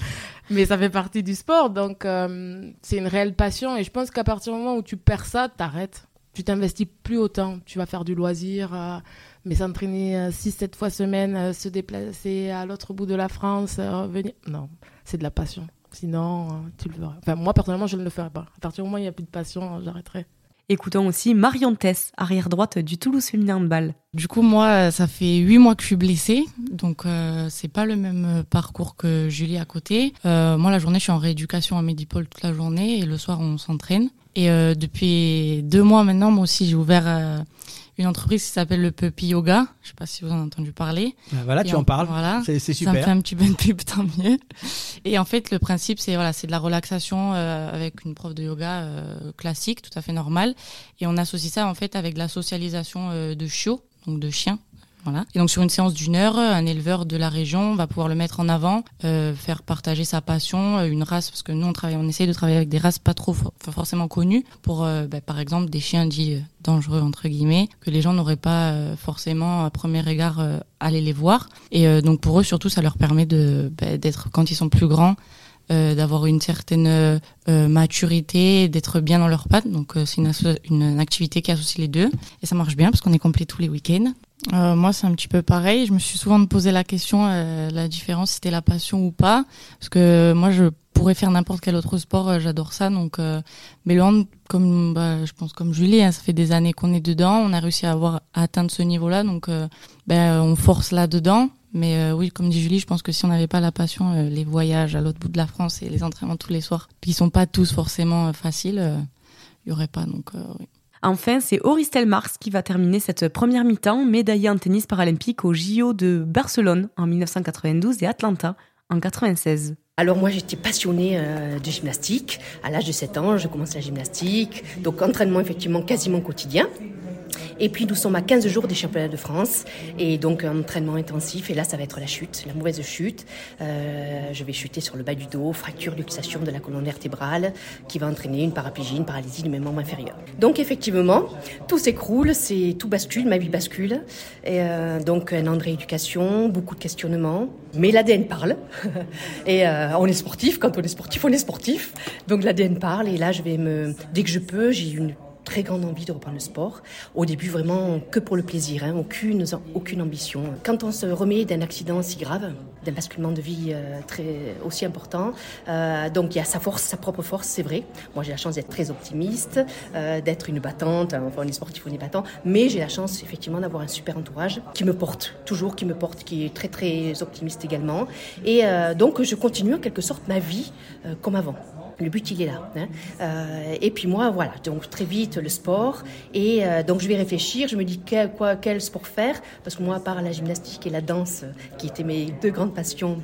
S16: mais ça fait partie du sport, donc euh, c'est une réelle passion. Et je pense qu'à partir du moment où tu perds ça, t'arrêtes. Tu t'investis plus autant. Tu vas faire du loisir, euh, mais s'entraîner 6-7 fois semaine, se déplacer à l'autre bout de la France, revenir. Non, c'est de la passion. Sinon, tu le feras. Enfin, moi, personnellement, je ne le ferai pas. À partir du moment où il n'y a plus de passion, j'arrêterai.
S4: Écoutons aussi Marion Tess, arrière droite du Toulouse Féminin Handball.
S16: Du coup, moi, ça fait huit mois que je suis blessée, donc euh, c'est pas le même parcours que Julie à côté. Euh, moi, la journée, je suis en rééducation à Medipol toute la journée et le soir, on s'entraîne. Et euh, depuis deux mois maintenant, moi aussi, j'ai ouvert euh, une entreprise qui s'appelle le Puppy Yoga. Je sais pas si vous en avez entendu parler.
S3: Ah, voilà,
S16: Et
S3: tu en parles.
S16: Voilà,
S3: C'est c'est super.
S16: Ça me fait un petit peu de pub, tant mieux. Et en fait, le principe, c'est voilà, c'est de la relaxation euh, avec une prof de yoga euh, classique, tout à fait normale. Et on associe ça en fait avec de la socialisation euh, de chiots, donc de chiens. Et donc sur une séance d'une heure, un éleveur de la région va pouvoir le mettre en avant, euh, faire partager sa passion, euh, une race, parce que nous on essaye de travailler avec des races pas trop for- forcément connues, pour euh, bah, par exemple des chiens dits dangereux entre guillemets, que les gens n'auraient pas forcément à premier regard aller les voir. Et donc pour eux surtout ça leur permet de bah, d'être quand ils sont plus grands. d'avoir une certaine maturité, d'être bien dans leurs pattes. Donc c'est une activité qui associe les deux et ça marche bien parce qu'on est complet tous les week-ends. Euh, moi, c'est un petit peu pareil. Je me suis souvent posé la question, euh, la différence, c'était la passion ou pas. Parce que moi, je pourrais faire n'importe quel autre sport, euh, j'adore ça. Donc, euh, mais le hand, comme bah, je pense comme Julie, hein, ça fait des années qu'on est dedans. On a réussi à avoir à atteindre ce niveau-là, donc euh, ben, on force là-dedans. Mais euh, oui, comme dit Julie, je pense que si on n'avait pas la passion, euh, les voyages à l'autre bout de la France et les entraînements tous les soirs, qui sont pas tous forcément euh, faciles, euh, il y aurait pas. Donc, euh, oui.
S4: Enfin, c'est Auristel Mars qui va terminer cette première mi-temps, médaillée en tennis paralympique au JO de Barcelone en 1992 et Atlanta en 96.
S17: Alors moi j'étais passionnée euh, de gymnastique. À l'âge de 7 ans, je commence la gymnastique. Donc entraînement effectivement quasiment quotidien. Et puis nous sommes à 15 jours des championnats de France. Et donc un entraînement intensif. Et là ça va être la chute, la mauvaise chute. Euh, je vais chuter sur le bas du dos, fracture luxation de la colonne vertébrale qui va entraîner une paraplégie, une paralysie du membre inférieur. Donc effectivement, tout s'écroule, c'est tout bascule, ma vie bascule. Et euh, donc un an de rééducation, beaucoup de questionnements. Mais l'ADN parle. et euh, on est sportif, quand on est sportif, on est sportif. Donc l'ADN parle et là je vais me... Dès que je peux, j'ai une très grande envie de reprendre le sport. Au début, vraiment que pour le plaisir, hein, aucune, aucune ambition. Quand on se remet d'un accident si grave, d'un basculement de vie euh, très aussi important, euh, donc il y a sa force, sa propre force, c'est vrai. Moi, j'ai la chance d'être très optimiste, euh, d'être une battante. hein, Enfin, on est sportif, on est battant, mais j'ai la chance effectivement d'avoir un super entourage qui me porte toujours, qui me porte, qui est très très optimiste également. Et euh, donc, je continue en quelque sorte ma vie euh, comme avant. Le but, il est là. hein. Euh, et puis moi, voilà, donc très vite le sport. Et euh, donc je vais réfléchir, je me dis quel, quoi, quel sport faire. Parce que moi, à part la gymnastique et la danse, qui étaient mes deux grandes passions,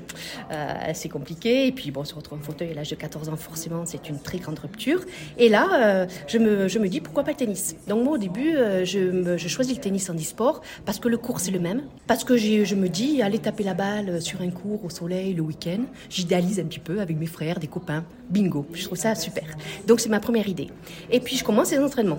S17: euh, c'est compliqué. Et puis bon, se retrouver en fauteuil à l'âge de 14 ans, forcément, c'est une très grande rupture. Et là, je, me, je me dis pourquoi pas le tennis? Donc moi, au début, je, je choisis le tennis en e-sport parce que le cours, c'est le même. Parce que je me dis, aller taper la balle sur un cours au soleil le week-end, j'idéalise un petit peu avec mes frères, des copains. Bingo, je trouve ça super. Donc c'est ma première idée. Et puis je commence les entraînements.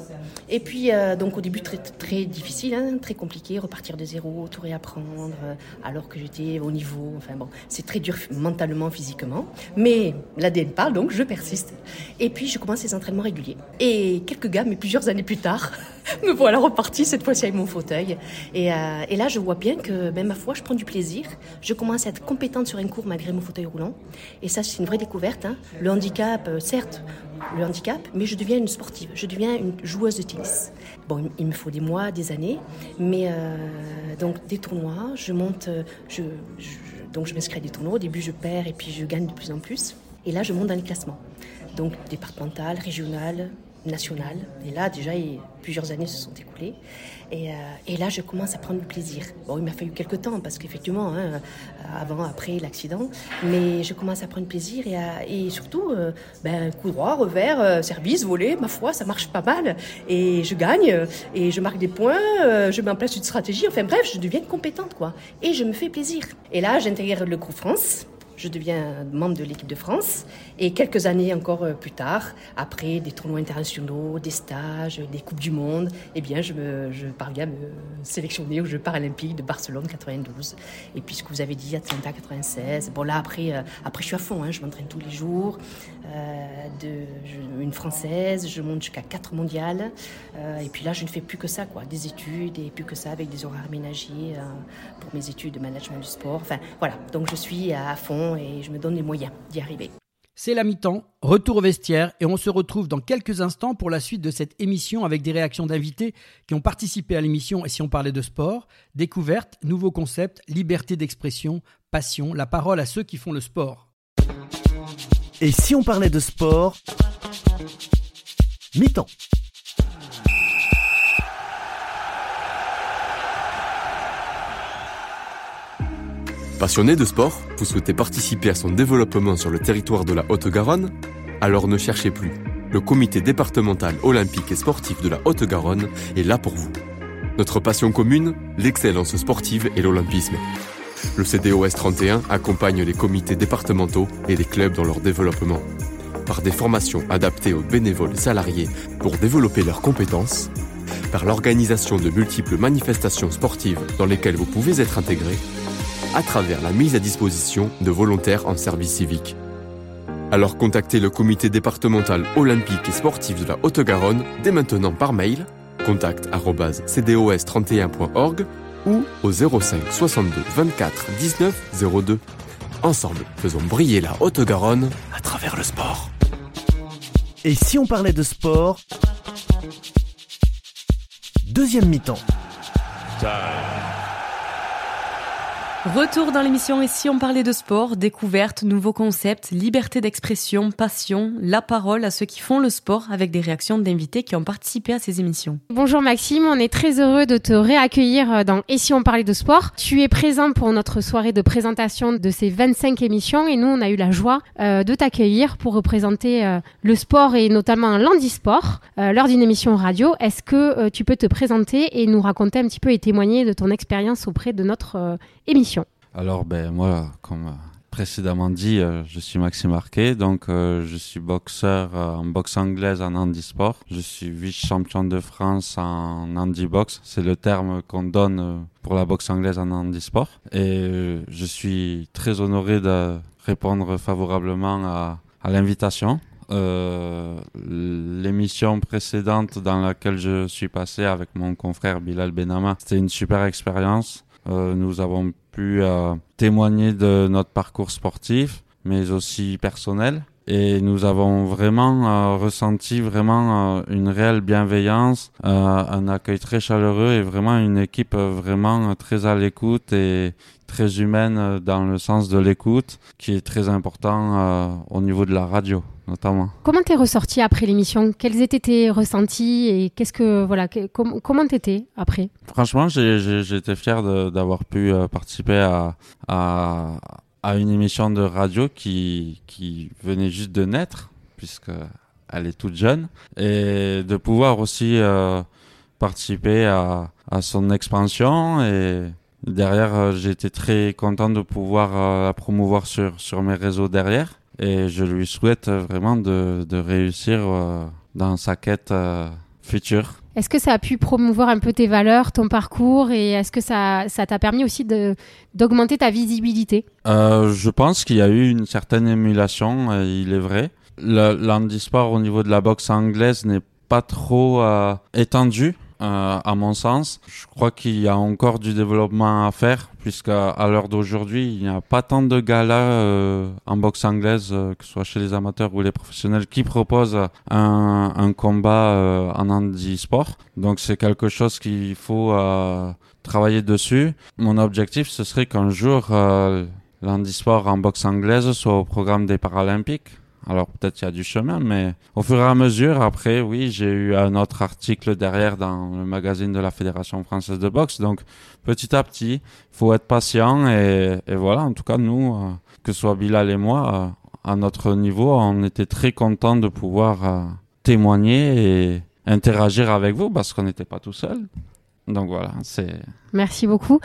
S17: Et puis euh, donc au début très difficile, hein, très compliqué, repartir de zéro, tout réapprendre, euh, alors que j'étais au niveau. Enfin bon, c'est très dur mentalement, physiquement. Mais l'ADN parle, donc je persiste. Et puis je commence les entraînements réguliers. Et quelques gars, mais plusieurs années plus tard, me voilà reparti cette fois-ci avec mon fauteuil. Et, euh, et là je vois bien que, ben, ma foi, je prends du plaisir. Je commence à être compétente sur un cours malgré mon fauteuil roulant. Et ça c'est une vraie découverte. hein. Le handicap, euh, certes, le handicap, mais je deviens une sportive, je deviens une joueuse de tennis. Bon, il- me faut des mois, des années, mais euh, donc des tournois, je monte, donc je m'inscris à des tournois. Au début, je perds et puis je gagne de plus en plus. Et là, je monte dans les classements, donc départemental, régional, national. Et là, déjà, plusieurs années se sont écoulées. Et, euh, et là, je commence à prendre du plaisir. Bon, il m'a fallu quelques temps parce qu'effectivement, hein, avant, après l'accident, mais je commence à prendre plaisir et, surtout, euh, ben, coup droit, revers, euh, service, volé, ma foi, ça marche pas mal. Et je gagne euh, et je marque des points, euh, je mets en place une stratégie. Enfin bref, je deviens compétente, quoi. Et je me fais plaisir. Et là, j'intègre le groupe France je deviens membre de l'équipe de France. Et quelques années encore euh, plus tard, après des tournois internationaux, des stages, des Coupes du Monde, eh je parviens à me sélectionner aux Jeux paralympiques de Barcelone 92. Et puis, ce que vous avez dit, Atlanta 96. Bon, là, après, euh, après je suis à fond, hein, je m'entraîne tous les jours. Euh, de, une française, je monte jusqu'à 4 mondiales. et puis là, je ne fais plus que ça, quoi. Des études et plus que ça avec des horaires aménagés pour mes études de management du sport. Enfin, voilà. Donc, je suis à fond et je me donne les moyens d'y arriver.
S3: C'est la mi-temps, retour au vestiaire et on se retrouve dans quelques instants pour la suite de cette émission avec des réactions d'invités qui ont participé à l'émission et si on parlait de sport, découverte, nouveaux concepts, liberté d'expression, passion, la parole à ceux qui font le sport.
S1: Et si on parlait de sport Mi-temps.
S18: Passionné de sport, vous souhaitez participer à son développement sur le territoire de la Haute-Garonne Alors ne cherchez plus. Le comité départemental olympique et sportif de la Haute-Garonne est là pour vous. Notre passion commune, l'excellence sportive et l'olympisme. Le CDOS 31 accompagne les comités départementaux et les clubs dans leur développement. Par des formations adaptées aux bénévoles salariés pour développer leurs compétences, par l'organisation de multiples manifestations sportives dans lesquelles vous pouvez être intégré, à travers la mise à disposition de volontaires en service civique. Alors contactez le comité départemental olympique et sportif de la Haute-Garonne dès maintenant par mail contact@cdos31.org ou au 05 62 24 19 02. Ensemble, faisons briller la Haute-Garonne à travers le sport.
S1: Et si on parlait de sport? Deuxième mi-temps.
S4: Retour dans l'émission et si on parlait de sport, découverte, nouveaux concepts, liberté d'expression, passion, la parole à ceux qui font le sport avec des réactions d'invités qui ont participé à ces émissions.
S19: Bonjour Maxime, on est très heureux de te réaccueillir dans Et si on parlait de sport. Tu es présent pour notre soirée de présentation de ces 25 émissions et nous on a eu la joie euh, de t'accueillir pour représenter euh, le sport et notamment l'handisport euh, lors d'une émission radio. Est-ce que tu peux te présenter et nous raconter un petit peu et témoigner de ton expérience auprès de notre émission?
S9: Alors, ben, moi, comme précédemment dit, euh, je suis Maxime Arquet, donc euh, je suis boxeur euh, en boxe anglaise en handisport. Je suis vice-champion de France en handibox, c'est le terme qu'on donne pour la boxe anglaise en handisport. Et je suis très honoré de répondre favorablement à, à l'invitation. l'émission précédente dans laquelle je suis passé avec mon confrère Bilal Benama, c'était une super expérience. Nous avons pu euh, témoigner de notre parcours sportif, mais aussi personnel. Et nous avons vraiment euh, ressenti vraiment euh, une réelle bienveillance, un accueil très chaleureux et vraiment une équipe vraiment très à l'écoute et très humaine dans le sens de l'écoute, qui est très important au niveau de la radio notamment.
S19: Comment t'es ressorti après l'émission? Quels étaient tes ressentis et qu'est-ce que voilà comment t'étais après?
S9: Franchement, été fier d'avoir pu euh, participer à, à, à une émission de radio qui qui venait juste de naître puisque elle est toute jeune et de pouvoir aussi euh, participer à, à son expansion et derrière euh, été très content de pouvoir la promouvoir sur sur mes réseaux derrière et je lui souhaite vraiment de, de réussir euh, dans sa quête euh, future.
S19: Est-ce que ça a pu promouvoir un peu tes valeurs, ton parcours et est-ce que ça t'a permis aussi d'augmenter ta visibilité?
S9: Euh, Je pense qu'il y a eu une certaine émulation, il est vrai. L'handisport au niveau de la boxe anglaise n'est pas trop étendu. Euh, à mon sens. Je crois qu'il y a encore du développement à faire, puisque à l'heure d'aujourd'hui, il n'y a pas tant de galas euh, en boxe anglaise, euh, que ce soit chez les amateurs ou les professionnels, qui proposent un, un combat en handisport. Donc c'est quelque chose qu'il faut travailler dessus. Mon objectif, ce serait qu'un jour, l'handisport en boxe anglaise soit au programme des Paralympiques. Alors peut-être il y a du chemin, mais au fur et à mesure, après, oui, j'ai eu un autre article derrière dans le magazine de la Fédération française de boxe. Donc petit à petit, faut être patient et, voilà. En tout cas, nous, euh, que ce soit Bilal et moi, euh, à notre niveau, on était très contents de pouvoir euh, témoigner et interagir avec vous parce qu'on n'était pas tout seul. Donc voilà, c'est.
S19: Merci beaucoup.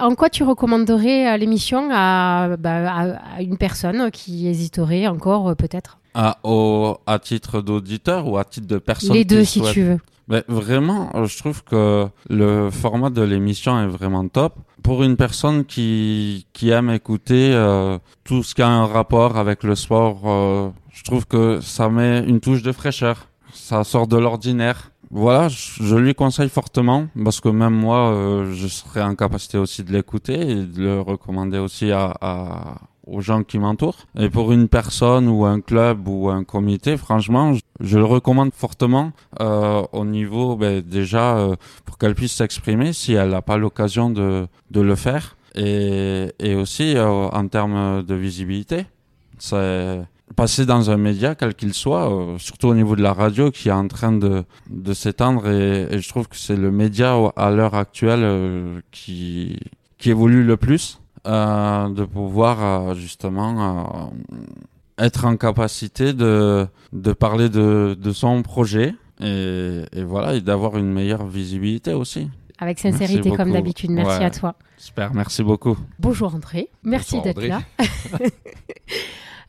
S19: En quoi tu recommanderais euh, l'émission à, bah, à, à une personne qui hésiterait encore, euh, peut-être?
S9: À, au, à titre d'auditeur ou à titre de personne
S19: Les deux, si
S9: souhaite-
S19: tu veux.
S9: Vraiment, je trouve que le format de l'émission est vraiment top. Pour une personne qui, qui aime écouter euh, tout ce qui a un rapport avec le sport, euh, je trouve que ça met une touche de fraîcheur. Ça sort de l'ordinaire. Voilà, je, je lui conseille fortement parce que même moi, euh, je serais en capacité aussi de l'écouter et de le recommander aussi à, à- aux gens qui m'entourent. Et pour une personne ou un club ou un comité, franchement, je, le recommande fortement euh, au niveau ben, déjà euh, pour qu'elle puisse s'exprimer si elle n'a pas l'occasion de, de le faire. Et, et aussi euh, en termes de visibilité. C'est passer dans un média, quel qu'il soit, euh, surtout au niveau de la radio, qui est en train de, de s'étendre. Et, et je trouve que c'est le média à l'heure actuelle euh, qui, qui évolue le plus, euh, de pouvoir euh, justement euh, être en capacité de, de parler de, de son projet. Et, et voilà, et d'avoir une meilleure visibilité aussi.
S19: Avec sincérité, comme d'habitude. Merci
S9: Ouais.
S19: à toi.
S9: Super, merci beaucoup.
S19: Bonjour André, merci d'être là.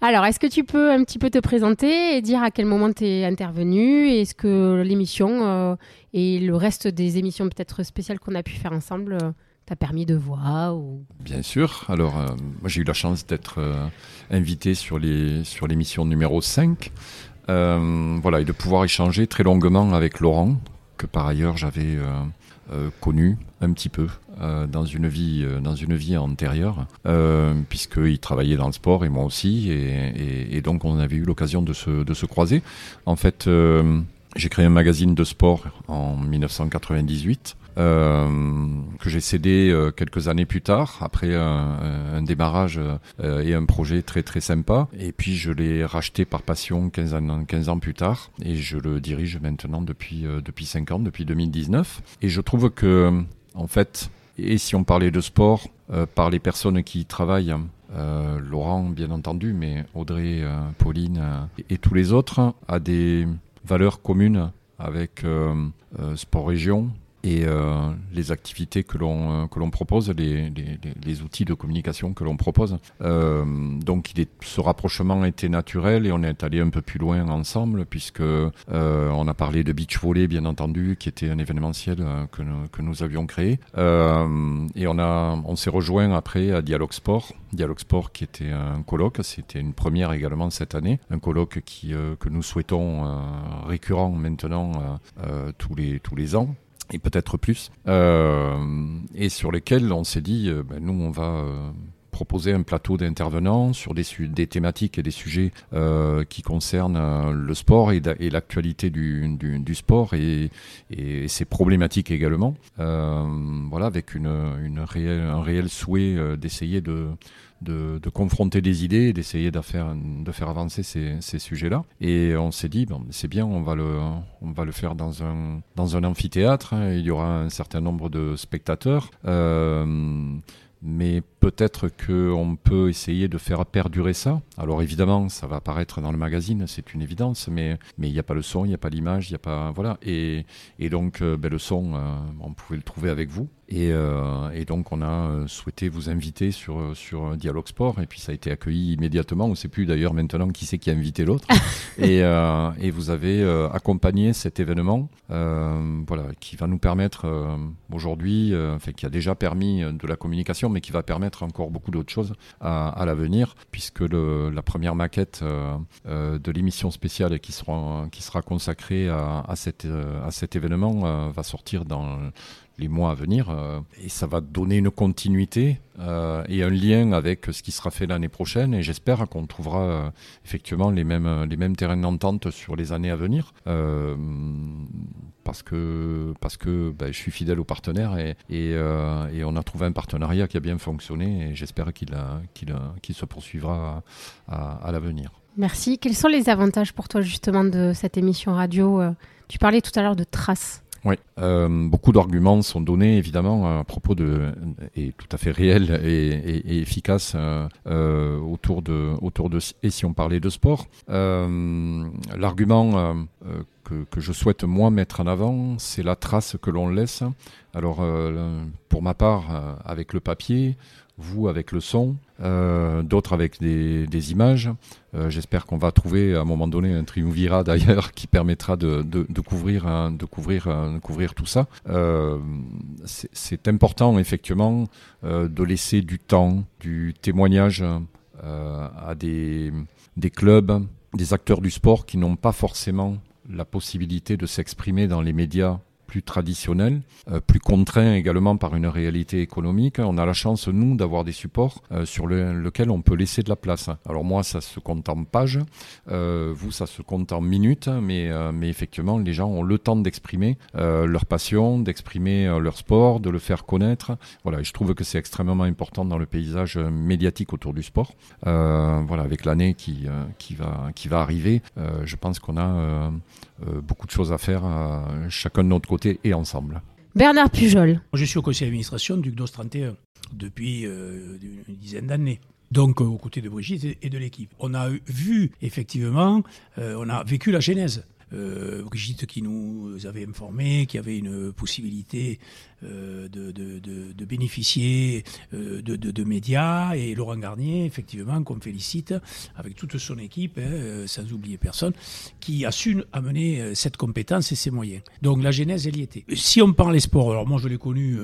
S19: Alors, est-ce que tu peux un petit peu te présenter et dire à quel moment tu es intervenu et Est-ce que l'émission euh, et le reste des émissions peut-être spéciales qu'on a pu faire ensemble euh, t'a permis de voir ou...
S20: Bien sûr. Alors, euh, moi, j'ai eu la chance d'être invité sur les sur l'émission numéro 5. Euh, voilà, et de pouvoir échanger très longuement avec Laurent, que par ailleurs j'avais connu un petit peu euh, dans une vie euh, dans une vie antérieure, euh, puisqu'il travaillait dans le sport et moi aussi, et, et- donc on avait eu l'occasion de se de se croiser. En fait, euh, j'ai créé un magazine de sport en 1998 euh, que j'ai cédé euh, quelques années plus tard après un, démarrage euh, et un projet très très sympa. Et puis je l'ai racheté par passion 15 ans, 15 ans plus tard et je le dirige maintenant depuis euh, depuis 5 ans depuis 2019 et je trouve que en fait et si on parlait de sport euh, par les personnes qui y travaillent euh, Laurent bien entendu mais Audrey euh, Pauline euh, et, et tous les autres a des valeurs communes avec euh, euh, Sport Région et euh, les activités que l'on euh, que l'on propose, les, les, les- outils de communication que l'on propose. Euh, donc il est, ce rapprochement était naturel et on est allé un peu plus loin ensemble puisque euh, on a parlé de beach volley bien entendu qui était un événementiel euh, que, que nous avions créé. Euh, et on a on s'est rejoint après à Dialogue Sport. Dialogue Sport qui était un colloque. C'était une première également cette année. Un colloque qui que nous souhaitons récurrent maintenant tous les tous les ans et peut-être plus, euh, et sur lesquels on s'est dit, euh, ben, nous, on va euh, proposer un plateau d'intervenants sur des, su- des thématiques et des sujets euh, qui concernent le sport et, et l'actualité du, du, du sport et, et ses problématiques également. Euh, voilà, avec une, une réelle, un réel souhait d'essayer de, de, confronter des idées et d'essayer de faire, avancer ces, sujets-là. Et on s'est dit, c'est bien, on va le, on va le faire dans un, dans un amphithéâtre. hein, il y aura un certain nombre de spectateurs. Euh, mais peut-être qu'on peut essayer de faire perdurer ça. Alors évidemment, ça va apparaître dans le magazine, c'est une évidence, mais mais il n'y a pas le son, il n'y a pas l'image, il n'y a pas voilà. Et et donc euh, ben, le son, euh, on pouvait le trouver avec vous. Et, euh, et donc on a souhaité vous inviter sur sur Dialogue Sport et puis ça a été accueilli immédiatement. On ne sait plus d'ailleurs maintenant qui c'est qui a invité l'autre. et euh, et vous avez accompagné cet événement, voilà, qui va nous permettre aujourd'hui, enfin qui a déjà permis de la communication, mais qui va permettre encore beaucoup d'autres choses à, l'avenir, puisque la première maquette euh, euh, de l'émission spéciale qui sera qui sera consacrée à, à cet euh, cet événement va sortir dans les mois à venir euh, et ça va donner une continuité euh, et un lien avec ce qui sera fait l'année prochaine et j'espère qu'on trouvera euh, effectivement les mêmes les mêmes terrains d'entente sur les années à venir parce que parce que ben, je suis fidèle au partenaire et et, on a trouvé un partenariat qui a bien fonctionné et j'espère qu'il se poursuivra à, à l'avenir.
S19: Merci. Quels sont les avantages pour toi justement de cette émission radio? Tu parlais tout à l'heure de traces.
S20: Oui, euh, beaucoup d'arguments sont donnés évidemment à propos de et tout à fait réels et, et, efficaces euh, euh, autour de autour de et si on parlait de sport, l'argument que, que, je souhaite moi mettre en avant, c'est la trace que l'on laisse. Alors pour ma part, avec le papier, vous avec le son, euh, d'autres avec des, images. Euh, J'espère qu'on va trouver à un moment donné un triumvirat d'ailleurs qui permettra de, couvrir, de, couvrir, couvrir tout ça. Euh, C'est important effectivement de laisser du temps, du témoignage à des clubs, des acteurs du sport qui n'ont pas forcément la possibilité de s'exprimer dans les médias plus traditionnel, euh, plus contraint également par une réalité économique. On a la chance, nous, d'avoir des supports euh, sur le, lequel on peut laisser de la place. Alors moi, ça se compte en pages, euh, vous, ça se compte en minutes, mais, effectivement, les gens ont le temps d'exprimer leur passion, d'exprimer leur sport, de le faire connaître. Voilà, et je trouve que c'est extrêmement important dans le paysage médiatique autour du sport. voilà, avec l'année qui va arriver, je pense qu'on a beaucoup de choses à faire chacun de notre côté et ensemble.
S19: Bernard Pujol.
S21: Je suis au conseil d'administration du GDOS 31 depuis euh, une dizaine d'années. Donc, euh, aux côtés de Brigitte et de l'équipe. On a vu, effectivement, euh, on a vécu la genèse. Euh, Brigitte qui nous avait informé qu'il y avait une possibilité euh, de, bénéficier euh, de, médias et Laurent Garnier, effectivement, qu'on félicite avec toute son équipe, hein, sans oublier personne, qui a su amener cette compétence et ces moyens. Donc la genèse, elle y était. Si on parle sports, alors moi je l'ai connu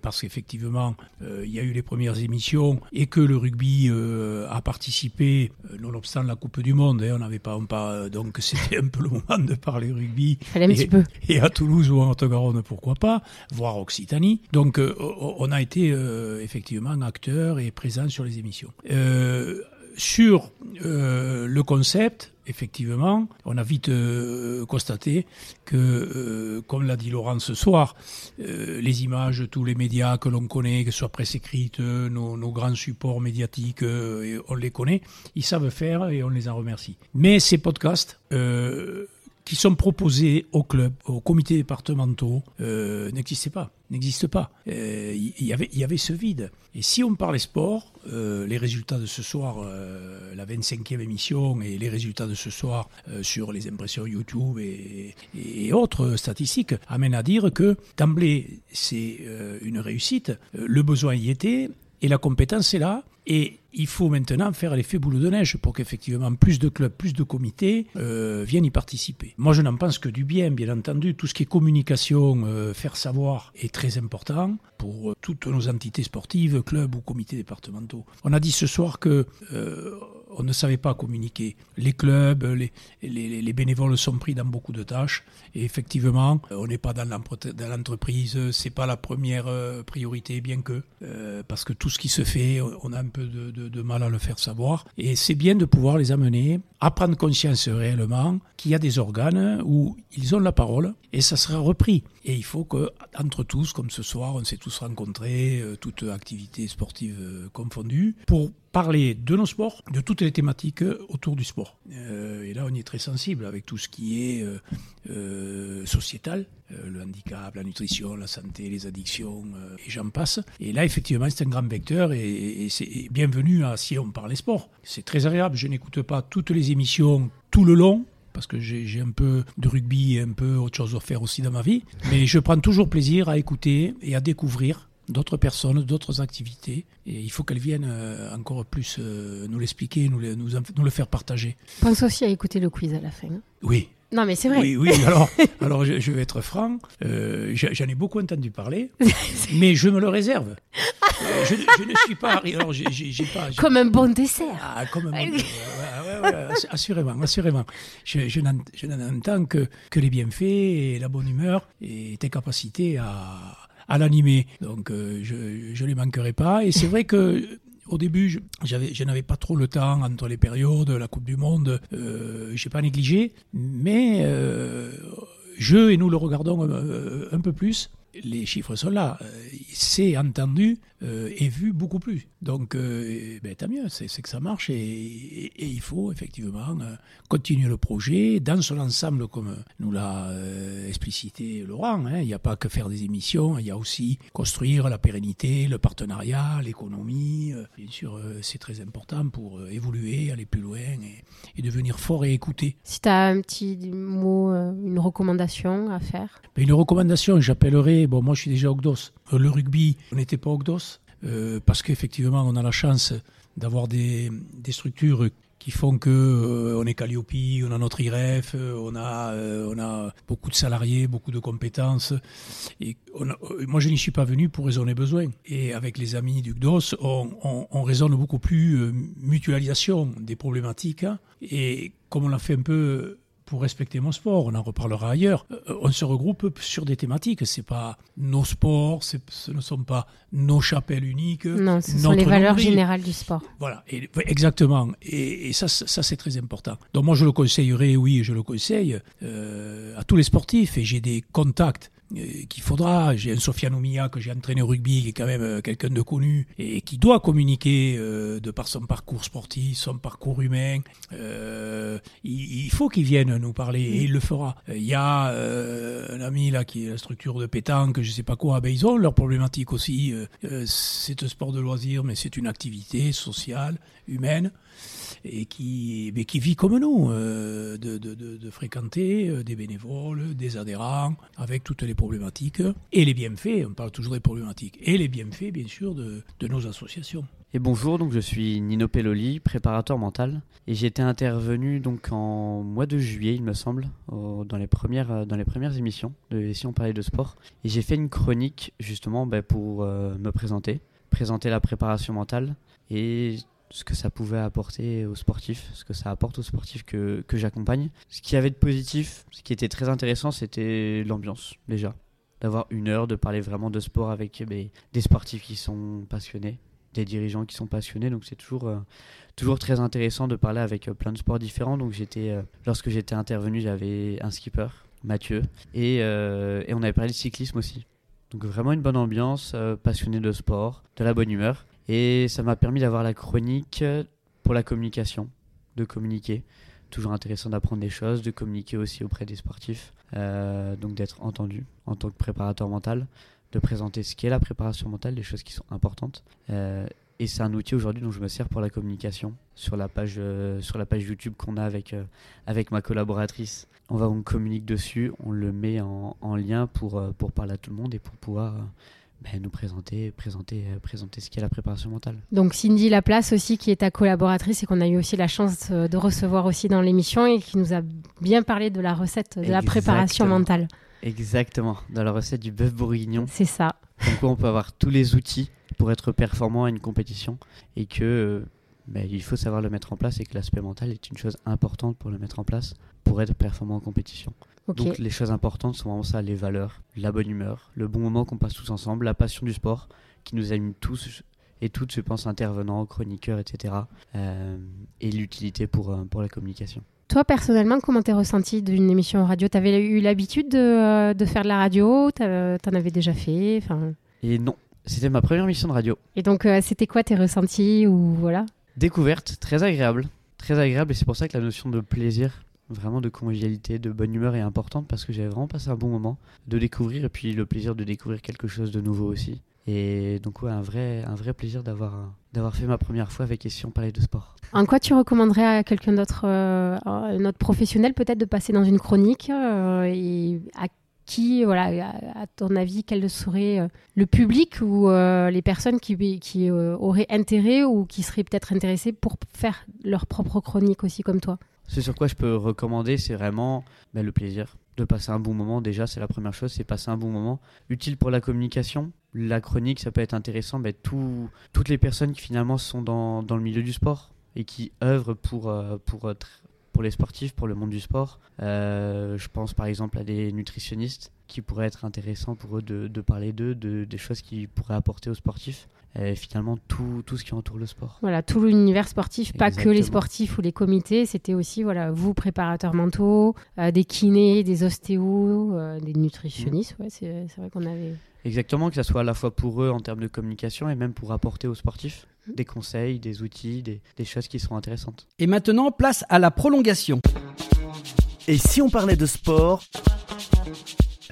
S21: parce qu'effectivement, il y a eu les premières émissions et que le rugby a participé, nonobstant la Coupe du Monde, hein, on n'avait pas, pas, donc c'était un peu le moment de parler rugby.
S19: Un
S21: et,
S19: peu.
S21: et à Toulouse ou en Haute-Garonne, pourquoi pas, voire Occitanie. Donc euh, on a été euh, effectivement acteurs et présents sur les émissions. Euh, sur le concept, effectivement, on a vite euh, constaté que, euh, comme l'a dit Laurent ce soir, euh, les images, tous les médias que l'on connaît, que ce soit presse écrite, nos, nos grands supports médiatiques, on les connaît, ils savent faire et on les en remercie. Mais ces podcasts qui sont proposés au club, aux comités départementaux, euh, n'existaient pas, n'existent pas. Il euh, y, avait, y avait ce vide. Et si on parlait sport, euh, les résultats de ce soir, euh, la 25e émission et les résultats de ce soir euh, sur les impressions YouTube et, autres statistiques amènent à dire que d'emblée, c'est une réussite. Le besoin y était et la compétence est là. Et il faut maintenant faire l'effet boule de neige pour qu'effectivement plus de clubs, plus de comités euh, viennent y participer. Moi, je n'en pense que du bien, bien entendu. Tout ce qui est communication, euh, faire savoir est très important pour euh, toutes nos entités sportives, clubs ou comités départementaux. On a dit ce soir que on ne savait pas communiquer. Les clubs, les, les, les, bénévoles sont pris dans beaucoup de tâches. Et effectivement, on n'est pas dans l'entreprise, c'est pas la première priorité, bien que, euh, parce que tout ce qui se fait, on a un peu de, de, mal à le faire savoir. Et c'est bien de pouvoir les amener à prendre conscience réellement qu'il y a des organes où ils ont la parole et ça sera repris. Et il faut que, entre tous, comme ce soir, on s'est tous rencontrés, euh, toutes activités sportives euh, confondues, pour parler de nos sports, de toutes les thématiques autour du sport. Euh, et là, on y est très sensible avec tout ce qui est euh, euh, sociétal, le handicap, la nutrition, la santé, les addictions, et j'en passe. Et là, effectivement, c'est un grand vecteur et, c'est bienvenu Si on parle sport. C'est très agréable. Je n'écoute pas toutes les émissions tout le long, parce que j'ai un peu de rugby et un peu autre chose à faire aussi dans ma vie. Mais je prends toujours plaisir à écouter et à découvrir d'autres personnes, d'autres activités. Et il faut qu'elles viennent euh, encore plus euh, nous l'expliquer, nous, nous, nous, le faire partager.
S19: Pense aussi à écouter le quiz à la fin. Hein.
S21: Oui.
S19: Non, mais c'est vrai.
S21: Oui, oui. Alors, alors je, je vais être franc. Euh, J'en ai beaucoup entendu parler, mais je me le réserve. Euh, je, je, ne suis pas. Alors, j'ai pas.
S19: Comme un bon dessert.
S21: Ah, comme un bon dessert. Ouais, ouais, ouais, assurément, assurément. Je, je n'entends que, que les bienfaits et la bonne humeur et tes capacités à à l'animer. Donc euh, je, je les manquerai pas. Et c'est vrai que au début, je, n'avais pas trop le temps entre les périodes, la Coupe du Monde, euh, j'ai pas négligé, mais euh, je et nous le regardons un, un peu plus. les chiffres sont là. Euh, c'est entendu euh, et vu beaucoup plus. Donc, euh, ben, tant mieux, c'est que ça marche et, il faut effectivement continuer le projet dans son ensemble, comme nous l'a explicité Laurent. Hein. Il n'y a pas que faire des émissions, il y a aussi construire la pérennité, le partenariat, l'économie. Bien sûr, c'est très important pour évoluer, aller plus loin et, et devenir fort et écouter.
S19: Si tu as un petit mot, une recommandation à faire?
S21: Ben, Une recommandation, j'appellerai bon, moi je suis déjà Ogdos. Euh, le rugby, on n'était pas Ogdos, euh, parce qu'effectivement, on a la chance d'avoir des, structures qui font que euh, on est Calliope, on a notre IREF, on a on a beaucoup de salariés, beaucoup de compétences. Et moi, je n'y suis pas venu pour raisonner besoin. Et avec les amis du GDOS, on raisonne beaucoup plus mutualisation des problématiques. Hein. Et comme on l'a fait un peu pour respecter mon sport. On en reparlera ailleurs. Euh, on se regroupe sur des thématiques. C'est pas nos sports, ce ne sont pas nos chapelles uniques.
S19: Non, ce sont les valeurs générales du sport.
S21: Voilà, exactement. Et, ça, ça c'est très important. Donc moi, je le conseillerais, oui, je le conseille euh, à tous les sportifs. Et j'ai des contacts qu'il faudra. J'ai un Sofiane Oumia que j'ai entraîné au rugby, qui est quand même euh, quelqu'un de connu et qui doit communiquer euh, de par son parcours sportif, son parcours humain. il, faut qu'il vienne nous parler et il le fera. Il y a un ami là qui est la structure de pétanque, je sais pas quoi, ben, ils ont leur problématique aussi. c'est un sport de loisir, mais c'est une activité sociale, humaine et qui, mais qui vit comme nous, euh, de, de, fréquenter euh, des bénévoles, des adhérents, avec toutes les problématiques et les bienfaits, on parle toujours des problématiques, et les bienfaits bien sûr de, de nos associations.
S22: Et bonjour, donc je suis Nino Pelloli, préparateur mental, et été intervenu donc en mois de juillet, il me semble, dans les premières euh, dans les premières émissions de si on parlait de sport, et j'ai fait une chronique justement ben, pour me présenter, présenter la préparation mentale, et ce que ça pouvait apporter aux sportifs, ce que ça apporte aux sportifs que, que j'accompagne. Ce qui avait de positif, ce qui était très intéressant, c'était l'ambiance déjà. D'avoir une heure, de parler vraiment de sport avec eh ben, des sportifs qui sont passionnés, des dirigeants qui sont passionnés. Donc c'est toujours, euh, toujours très intéressant de parler avec euh, plein de sports différents. Donc j'étais, euh, lorsque j'étais intervenu, j'avais un skipper, Mathieu, et, et on avait parlé de cyclisme aussi. Donc vraiment une bonne ambiance, passionné de sport, de la bonne humeur. Et ça m'a permis d'avoir la chronique pour la communication, de communiquer. Toujours intéressant d'apprendre des choses, de communiquer aussi auprès des sportifs, euh, donc d'être entendu en tant que préparateur mental, de présenter ce qu'est la préparation mentale, des choses qui sont importantes. Euh, et c'est un outil aujourd'hui dont je me sers pour la communication sur la page, euh, sur la page YouTube qu'on a avec, avec ma collaboratrice. On va on communique dessus, on le met en, en lien pour, pour parler à tout le monde et pour pouvoir ben, nous présenter, présenter, euh, présenter ce qu'est la préparation mentale.
S19: Donc Cindy Laplace aussi, qui est ta collaboratrice et qu'on a eu aussi la chance euh, de recevoir aussi dans l'émission et qui nous a bien parlé de la recette de la préparation mentale.
S22: Exactement, dans la recette du bœuf bourguignon.
S19: C'est ça.
S22: Donc on peut avoir tous les outils pour être performant à une compétition et que euh, ben, il faut savoir le mettre en place et que l'aspect mental est une chose importante pour le mettre en place pour être performant en compétition. Donc les choses importantes sont vraiment ça, les valeurs, la bonne humeur, le bon moment qu'on passe tous ensemble, la passion du sport qui nous anime tous et toutes, je pense, intervenants, chroniqueurs, etc. Euh, et l'utilité pour, euh, pour la communication.
S19: Toi, personnellement, comment t'es ressenti d'une émission radio? T'avais eu l'habitude de, euh, de, faire de la radio? T'en avais déjà fait?
S22: Et non, c'était ma première émission de radio.
S19: Et donc, c'était quoi tes ressentis ou voilà?
S22: Découverte, très agréable. Très agréable, et c'est pour ça que la notion de plaisir vraiment de convivialité, de bonne humeur est importante parce que j'avais vraiment passé un bon moment de découvrir et puis le plaisir de découvrir quelque chose de nouveau aussi. Et donc ouais, un vrai, un vrai plaisir d'avoir, d'avoir fait ma première fois avec Question Palais de Sport.
S19: En quoi tu recommanderais à quelqu'un d'autre, euh, notre professionnel peut-être, de passer dans une chronique euh, et à qui, voilà, à, ton avis, quel serait euh, le public ou les personnes qui, qui auraient intérêt ou qui seraient peut-être intéressées pour faire leur propre chronique aussi comme toi?
S22: Ce sur quoi je peux recommander, c'est vraiment bah, le plaisir de passer un bon moment. Déjà, c'est la première chose, c'est passer un bon moment. Utile pour la communication. La chronique, ça peut être intéressant. Bah, tout, toutes les personnes qui finalement sont dans, le milieu du sport et qui œuvrent pour, euh, pour les sportifs, pour le monde du sport. Euh, je pense par exemple à des nutritionnistes qui pourraient être intéressants pour eux de, de parler d'eux, de, des choses qu'ils pourraient apporter aux sportifs. Et finalement tout, tout ce qui entoure le sport.
S19: Voilà, tout l'univers sportif, pas que les sportifs ou les comités, c'était aussi voilà, vous préparateurs mentaux, euh, des kinés, des ostéos, euh, des nutritionnistes, ouais, c'est c'est vrai qu'on avait
S22: Exactement, que ce soit à la fois pour eux en termes de communication et même pour apporter aux sportifs
S19: Mmh.
S22: des conseils, des outils, des, des choses qui sont intéressantes.
S3: Et maintenant, place à la prolongation.
S1: Et si on parlait de sport,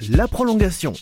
S1: la prolongation.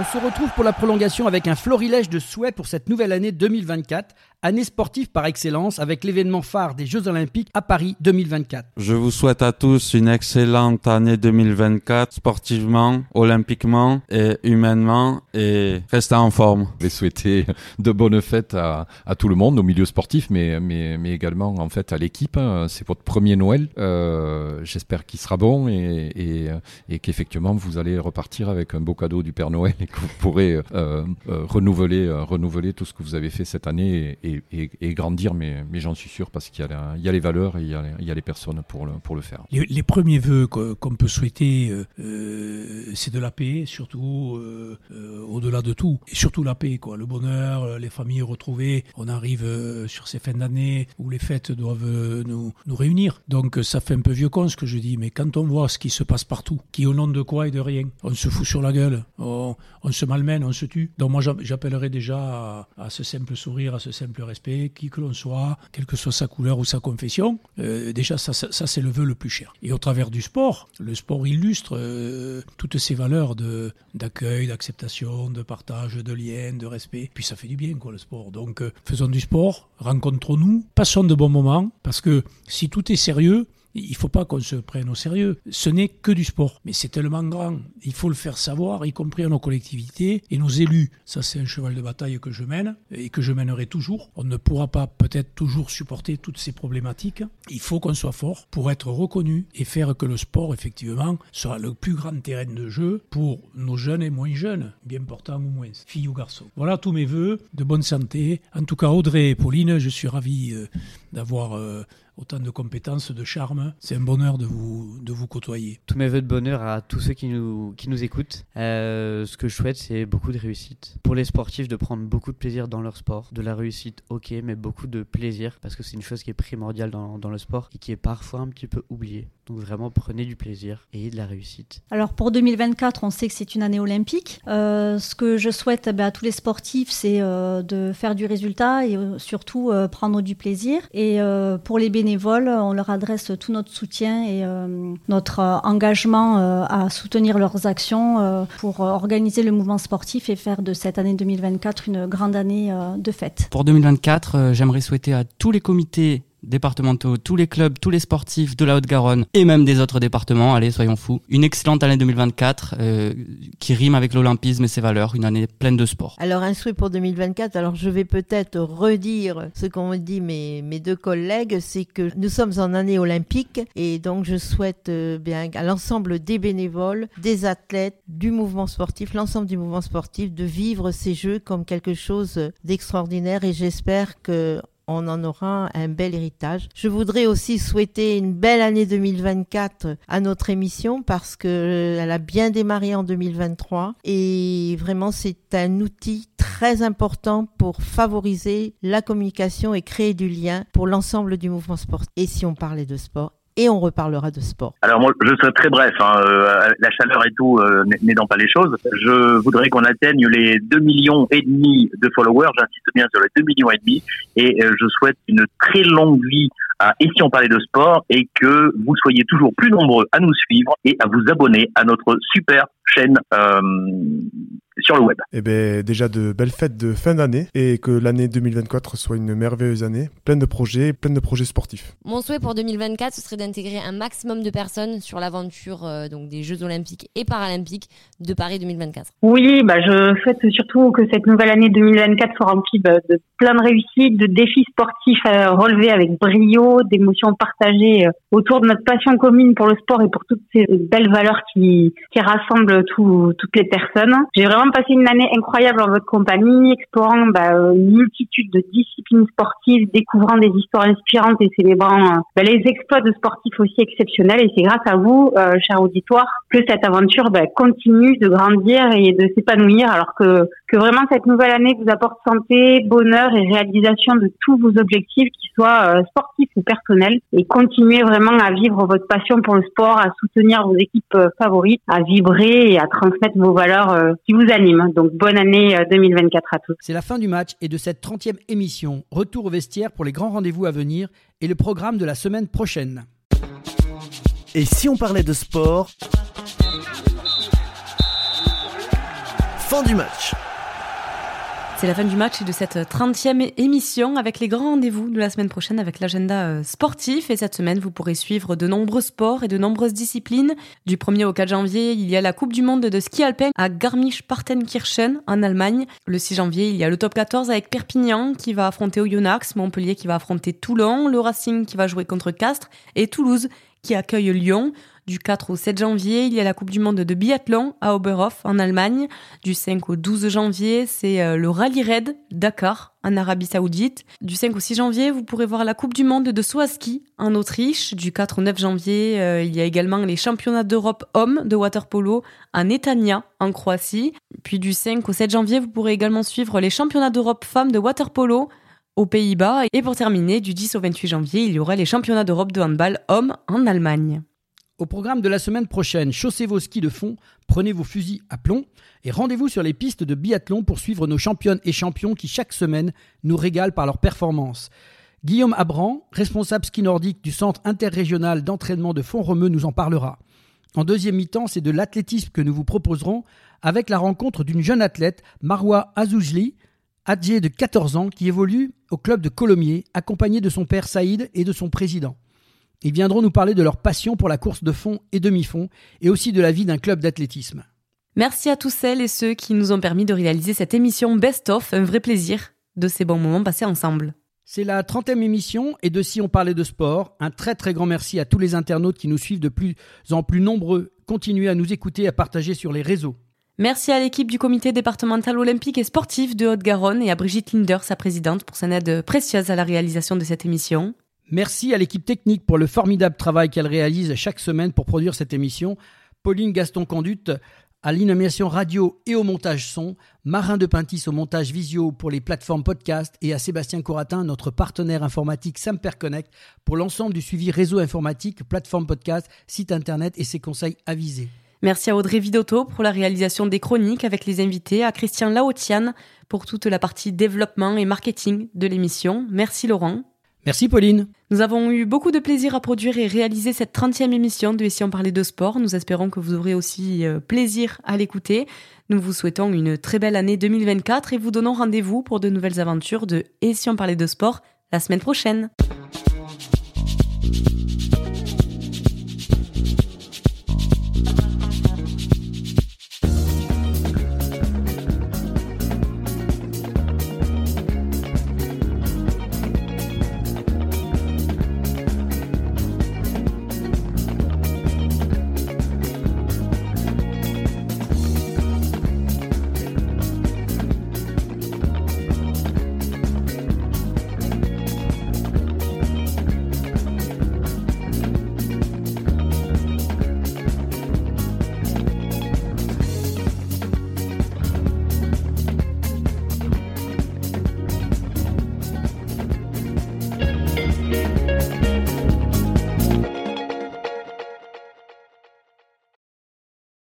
S3: On se retrouve pour la prolongation avec un florilège de souhaits pour cette nouvelle année 2024, année sportive par excellence avec l'événement phare des Jeux Olympiques à Paris 2024.
S9: Je vous souhaite à tous une excellente année 2024, sportivement, olympiquement et humainement, et restez en forme.
S20: Je vais souhaiter de bonnes fêtes à, à tout le monde, au milieu sportif, mais, mais, mais également en fait à l'équipe. hein. C'est votre premier Noël. Euh, J'espère qu'il sera bon et, et, et qu'effectivement vous allez repartir avec un beau cadeau du Père Noël et que vous pourrez euh, euh, renouveler, euh, renouveler tout ce que vous avez fait cette année et, et, grandir. Mais, mais j'en suis sûr parce qu'il y, y a les valeurs et il y a, il y a les personnes pour le, pour le faire.
S21: Les, les premiers vœux qu'on peut souhaiter, euh, euh, c'est de la paix, surtout euh, au-delà de tout. Et surtout la paix, quoi. Le bonheur, les familles retrouvées. On arrive sur ces fins d'année où les fêtes doivent nous, nous réunir. Donc ça fait un peu vieux con ce que je dis, mais quand on voit ce qui se passe partout, qui au nom de quoi et de rien, on se fout sur la gueule, on, on se malmène, on se tue. Donc moi j'app- j'appellerais déjà à ce simple sourire, à ce simple respect, qui que l'on soit, quelle que soit sa couleur ou sa confession. Euh, déjà ça, c'est le vœu le plus cher. Et au travers du sport, le sport illustre euh, toutes ces valeurs d'accueil, d'acceptation, de partage, de lien, de respect. Puis ça fait du bien quoi le sport. Donc euh, faisons du sport, rencontrons-nous, passons de bons moments, parce que si tout est sérieux, il faut pas qu'on se prenne au sérieux. Ce n'est que du sport, mais c'est tellement grand. Il faut le faire savoir, y compris à nos collectivités et nos élus. Ça, c'est un cheval de bataille que je mène et que je mènerai toujours. On ne pourra pas peut-être toujours supporter toutes ces problématiques. Il faut qu'on soit fort pour être reconnu et faire que le sport, effectivement, soit le plus grand terrain de jeu pour nos jeunes et moins jeunes, bien portants ou moins, filles ou garçons. Voilà tous mes voeux de bonne santé. En tout cas, Audrey et Pauline, je suis ravi euh, d'avoir euh, autant de compétences, de charme. C'est un bonheur de vous, de vous côtoyer.
S22: Tous mes voeux de bonheur à tous ceux qui nous, qui nous écoutent. Euh, ce que je souhaite, c'est beaucoup de réussite. Pour les sportifs, de prendre beaucoup de plaisir dans leur sport. De la réussite, ok, mais beaucoup de plaisir, parce que c'est une chose qui est primordiale dans, dans le sport et qui est parfois un petit peu oubliée. Donc vraiment, prenez du plaisir et de la réussite.
S23: Alors pour 2024, on sait que c'est une année olympique. Euh, ce que je souhaite eh ben, à tous les sportifs, c'est euh, de faire du résultat et euh, surtout euh, prendre du plaisir. Et euh, pour les on leur adresse tout notre soutien et euh, notre euh, engagement euh, à soutenir leurs actions pour organiser le mouvement sportif et faire de cette année 2024 une grande année de fête.
S24: Pour 2024, euh, j'aimerais souhaiter à tous les comités départementaux, tous les clubs, tous les sportifs de la Haute-Garonne et même des autres départements, allez, soyons fous, une excellente année 2024 euh, qui rime avec l'olympisme et ses valeurs, une année pleine de sport.
S25: Alors souhait pour 2024, alors je vais peut-être redire ce qu'ont dit mes, mes deux collègues, c'est que nous sommes en année olympique et donc je souhaite euh, bien à l'ensemble des bénévoles, des athlètes, du mouvement sportif, l'ensemble du mouvement sportif de vivre ces jeux comme quelque chose d'extraordinaire. Et j'espère que on en aura un bel héritage. Je voudrais aussi souhaiter une belle année 2024 à notre émission parce que elle a bien démarré en 2023 et vraiment c'est un outil très important pour favoriser la communication et créer du lien pour l'ensemble du mouvement sportif. Et si on parlait de sport, et on reparlera de sport.
S26: Alors moi, je serai très bref. hein, euh, la chaleur et tout euh, n'aidant pas les choses. Je voudrais qu'on atteigne les 2 millions et demi de followers. J'insiste bien sur les 2 millions et demi. Et euh, je souhaite une très longue vie à Et si on parlait de sport et que vous soyez toujours plus nombreux à nous suivre et à vous abonner à notre super chaîne euh, sur le web.
S27: Eh ben, déjà de belles fêtes de fin d'année et que l'année 2024 soit une merveilleuse année, pleine de projets, pleine de projets sportifs.
S28: Mon souhait pour 2024, ce serait d'intégrer un maximum de personnes sur l'aventure euh, donc des Jeux Olympiques et Paralympiques de Paris 2024.
S29: Oui, bah je souhaite surtout que cette nouvelle année 2024 soit remplie bah, de plein de réussites, de défis sportifs à relever avec brio, d'émotions partagées euh, autour de notre passion commune pour le sport et pour toutes ces belles valeurs qui, qui rassemblent tout- toutes les personnes. J'ai vraiment vraiment passé une année incroyable en votre compagnie, explorant bah, une multitude de disciplines sportives, découvrant des histoires inspirantes et célébrant euh, bah, les exploits de sportifs aussi exceptionnels. Et c'est grâce à vous, euh, cher auditoire, que cette aventure bah, continue de grandir et de s'épanouir, alors que, que vraiment cette nouvelle année vous apporte santé, bonheur et réalisation de tous vos objectifs, qu'ils soient euh, sportifs ou personnels. Et continuez vraiment à vivre votre passion pour le sport, à soutenir vos équipes euh, favorites, à vibrer et à transmettre vos valeurs euh, qui vous animent. Donc bonne année 2024 à tous.
S3: C'est la fin du match et de cette 30e émission. Retour au vestiaire pour les grands rendez-vous à venir et le programme de la semaine prochaine.
S1: Et si on parlait de sport? Fin du match.
S4: C'est la fin du match et de cette 30e émission avec les grands rendez-vous de la semaine prochaine avec l'agenda euh, sportif. Et cette semaine, vous pourrez suivre de nombreux sports et de nombreuses disciplines. Du 1er au 4 janvier, il y a la Coupe du Monde de ski alpin à Garmisch-Partenkirchen en Allemagne. Le 6 janvier, il y a le top 14 avec Perpignan qui va affronter Oyonnax, Montpellier qui va affronter Toulon, le Racing qui va jouer contre Castres et Toulouse qui accueille Lyon. Du 4 au 7 janvier, il y a la Coupe du Monde de biathlon à Oberhof en Allemagne. Du 5 au 12 janvier, c'est euh, le Rallye Raid Dakar en Arabie Saoudite. Du 5 au 6 janvier, vous pourrez voir la Coupe du Monde de saut en Autriche. Du 4 au 9 janvier, euh, il y a également les championnats d'Europe hommes de waterpolo en Etania en Croatie. Puis du 5 au 7 janvier, vous pourrez également suivre les championnats d'Europe femmes de waterpolo aux Pays-Bas. Et pour terminer, du 10 au 28 janvier, il y aura les championnats d'Europe de handball hommes en Allemagne.
S3: Au programme de la semaine prochaine, chaussez vos skis de fond, prenez vos fusils à plomb et rendez-vous sur les pistes de biathlon pour suivre nos championnes et champions qui chaque semaine nous régalent par leur performance. Guillaume Abran, responsable ski nordique du centre interrégional d'entraînement de Font-Romeu, nous en parlera. En deuxième mi-temps, c'est de l'athlétisme que nous vous proposerons avec la rencontre d'une jeune athlète, Marwa Azoujli, âgée de 14 ans, qui évolue au club de Colomiers, accompagnée de son père Saïd et de son président. Ils viendront nous parler de leur passion pour la course de fond et demi-fond, et aussi de la vie d'un club d'athlétisme.
S4: Merci à tous celles et ceux qui nous ont permis de réaliser cette émission Best of, un vrai plaisir de ces bons moments passés ensemble.
S3: C'est la 30e émission et de si on parlait de sport. Un très très grand merci à tous les internautes qui nous suivent de plus en plus nombreux. Continuez à nous écouter et à partager sur les réseaux.
S4: Merci à l'équipe du comité départemental olympique et sportif de Haute-Garonne et à Brigitte Linder, sa présidente, pour son aide précieuse à la réalisation de cette émission.
S3: Merci à l'équipe technique pour le formidable travail qu'elle réalise chaque semaine pour produire cette émission. Pauline Gaston-Conduite à l'inanimation radio et au montage son, Marin de Pintis au montage visio pour les plateformes podcast et à Sébastien Coratin, notre partenaire informatique Samper Connect pour l'ensemble du suivi réseau informatique, plateforme podcast, site internet et ses conseils avisés.
S4: Merci à Audrey Vidotto pour la réalisation des chroniques avec les invités, à Christian Laotian pour toute la partie développement et marketing de l'émission. Merci Laurent.
S3: Merci Pauline.
S4: Nous avons eu beaucoup de plaisir à produire et réaliser cette 30e émission de si on parlait de sport. Nous espérons que vous aurez aussi euh, plaisir à l'écouter. Nous vous souhaitons une très belle année 2024 et vous donnons rendez-vous pour de nouvelles aventures de Et si on parlait de sport la semaine prochaine.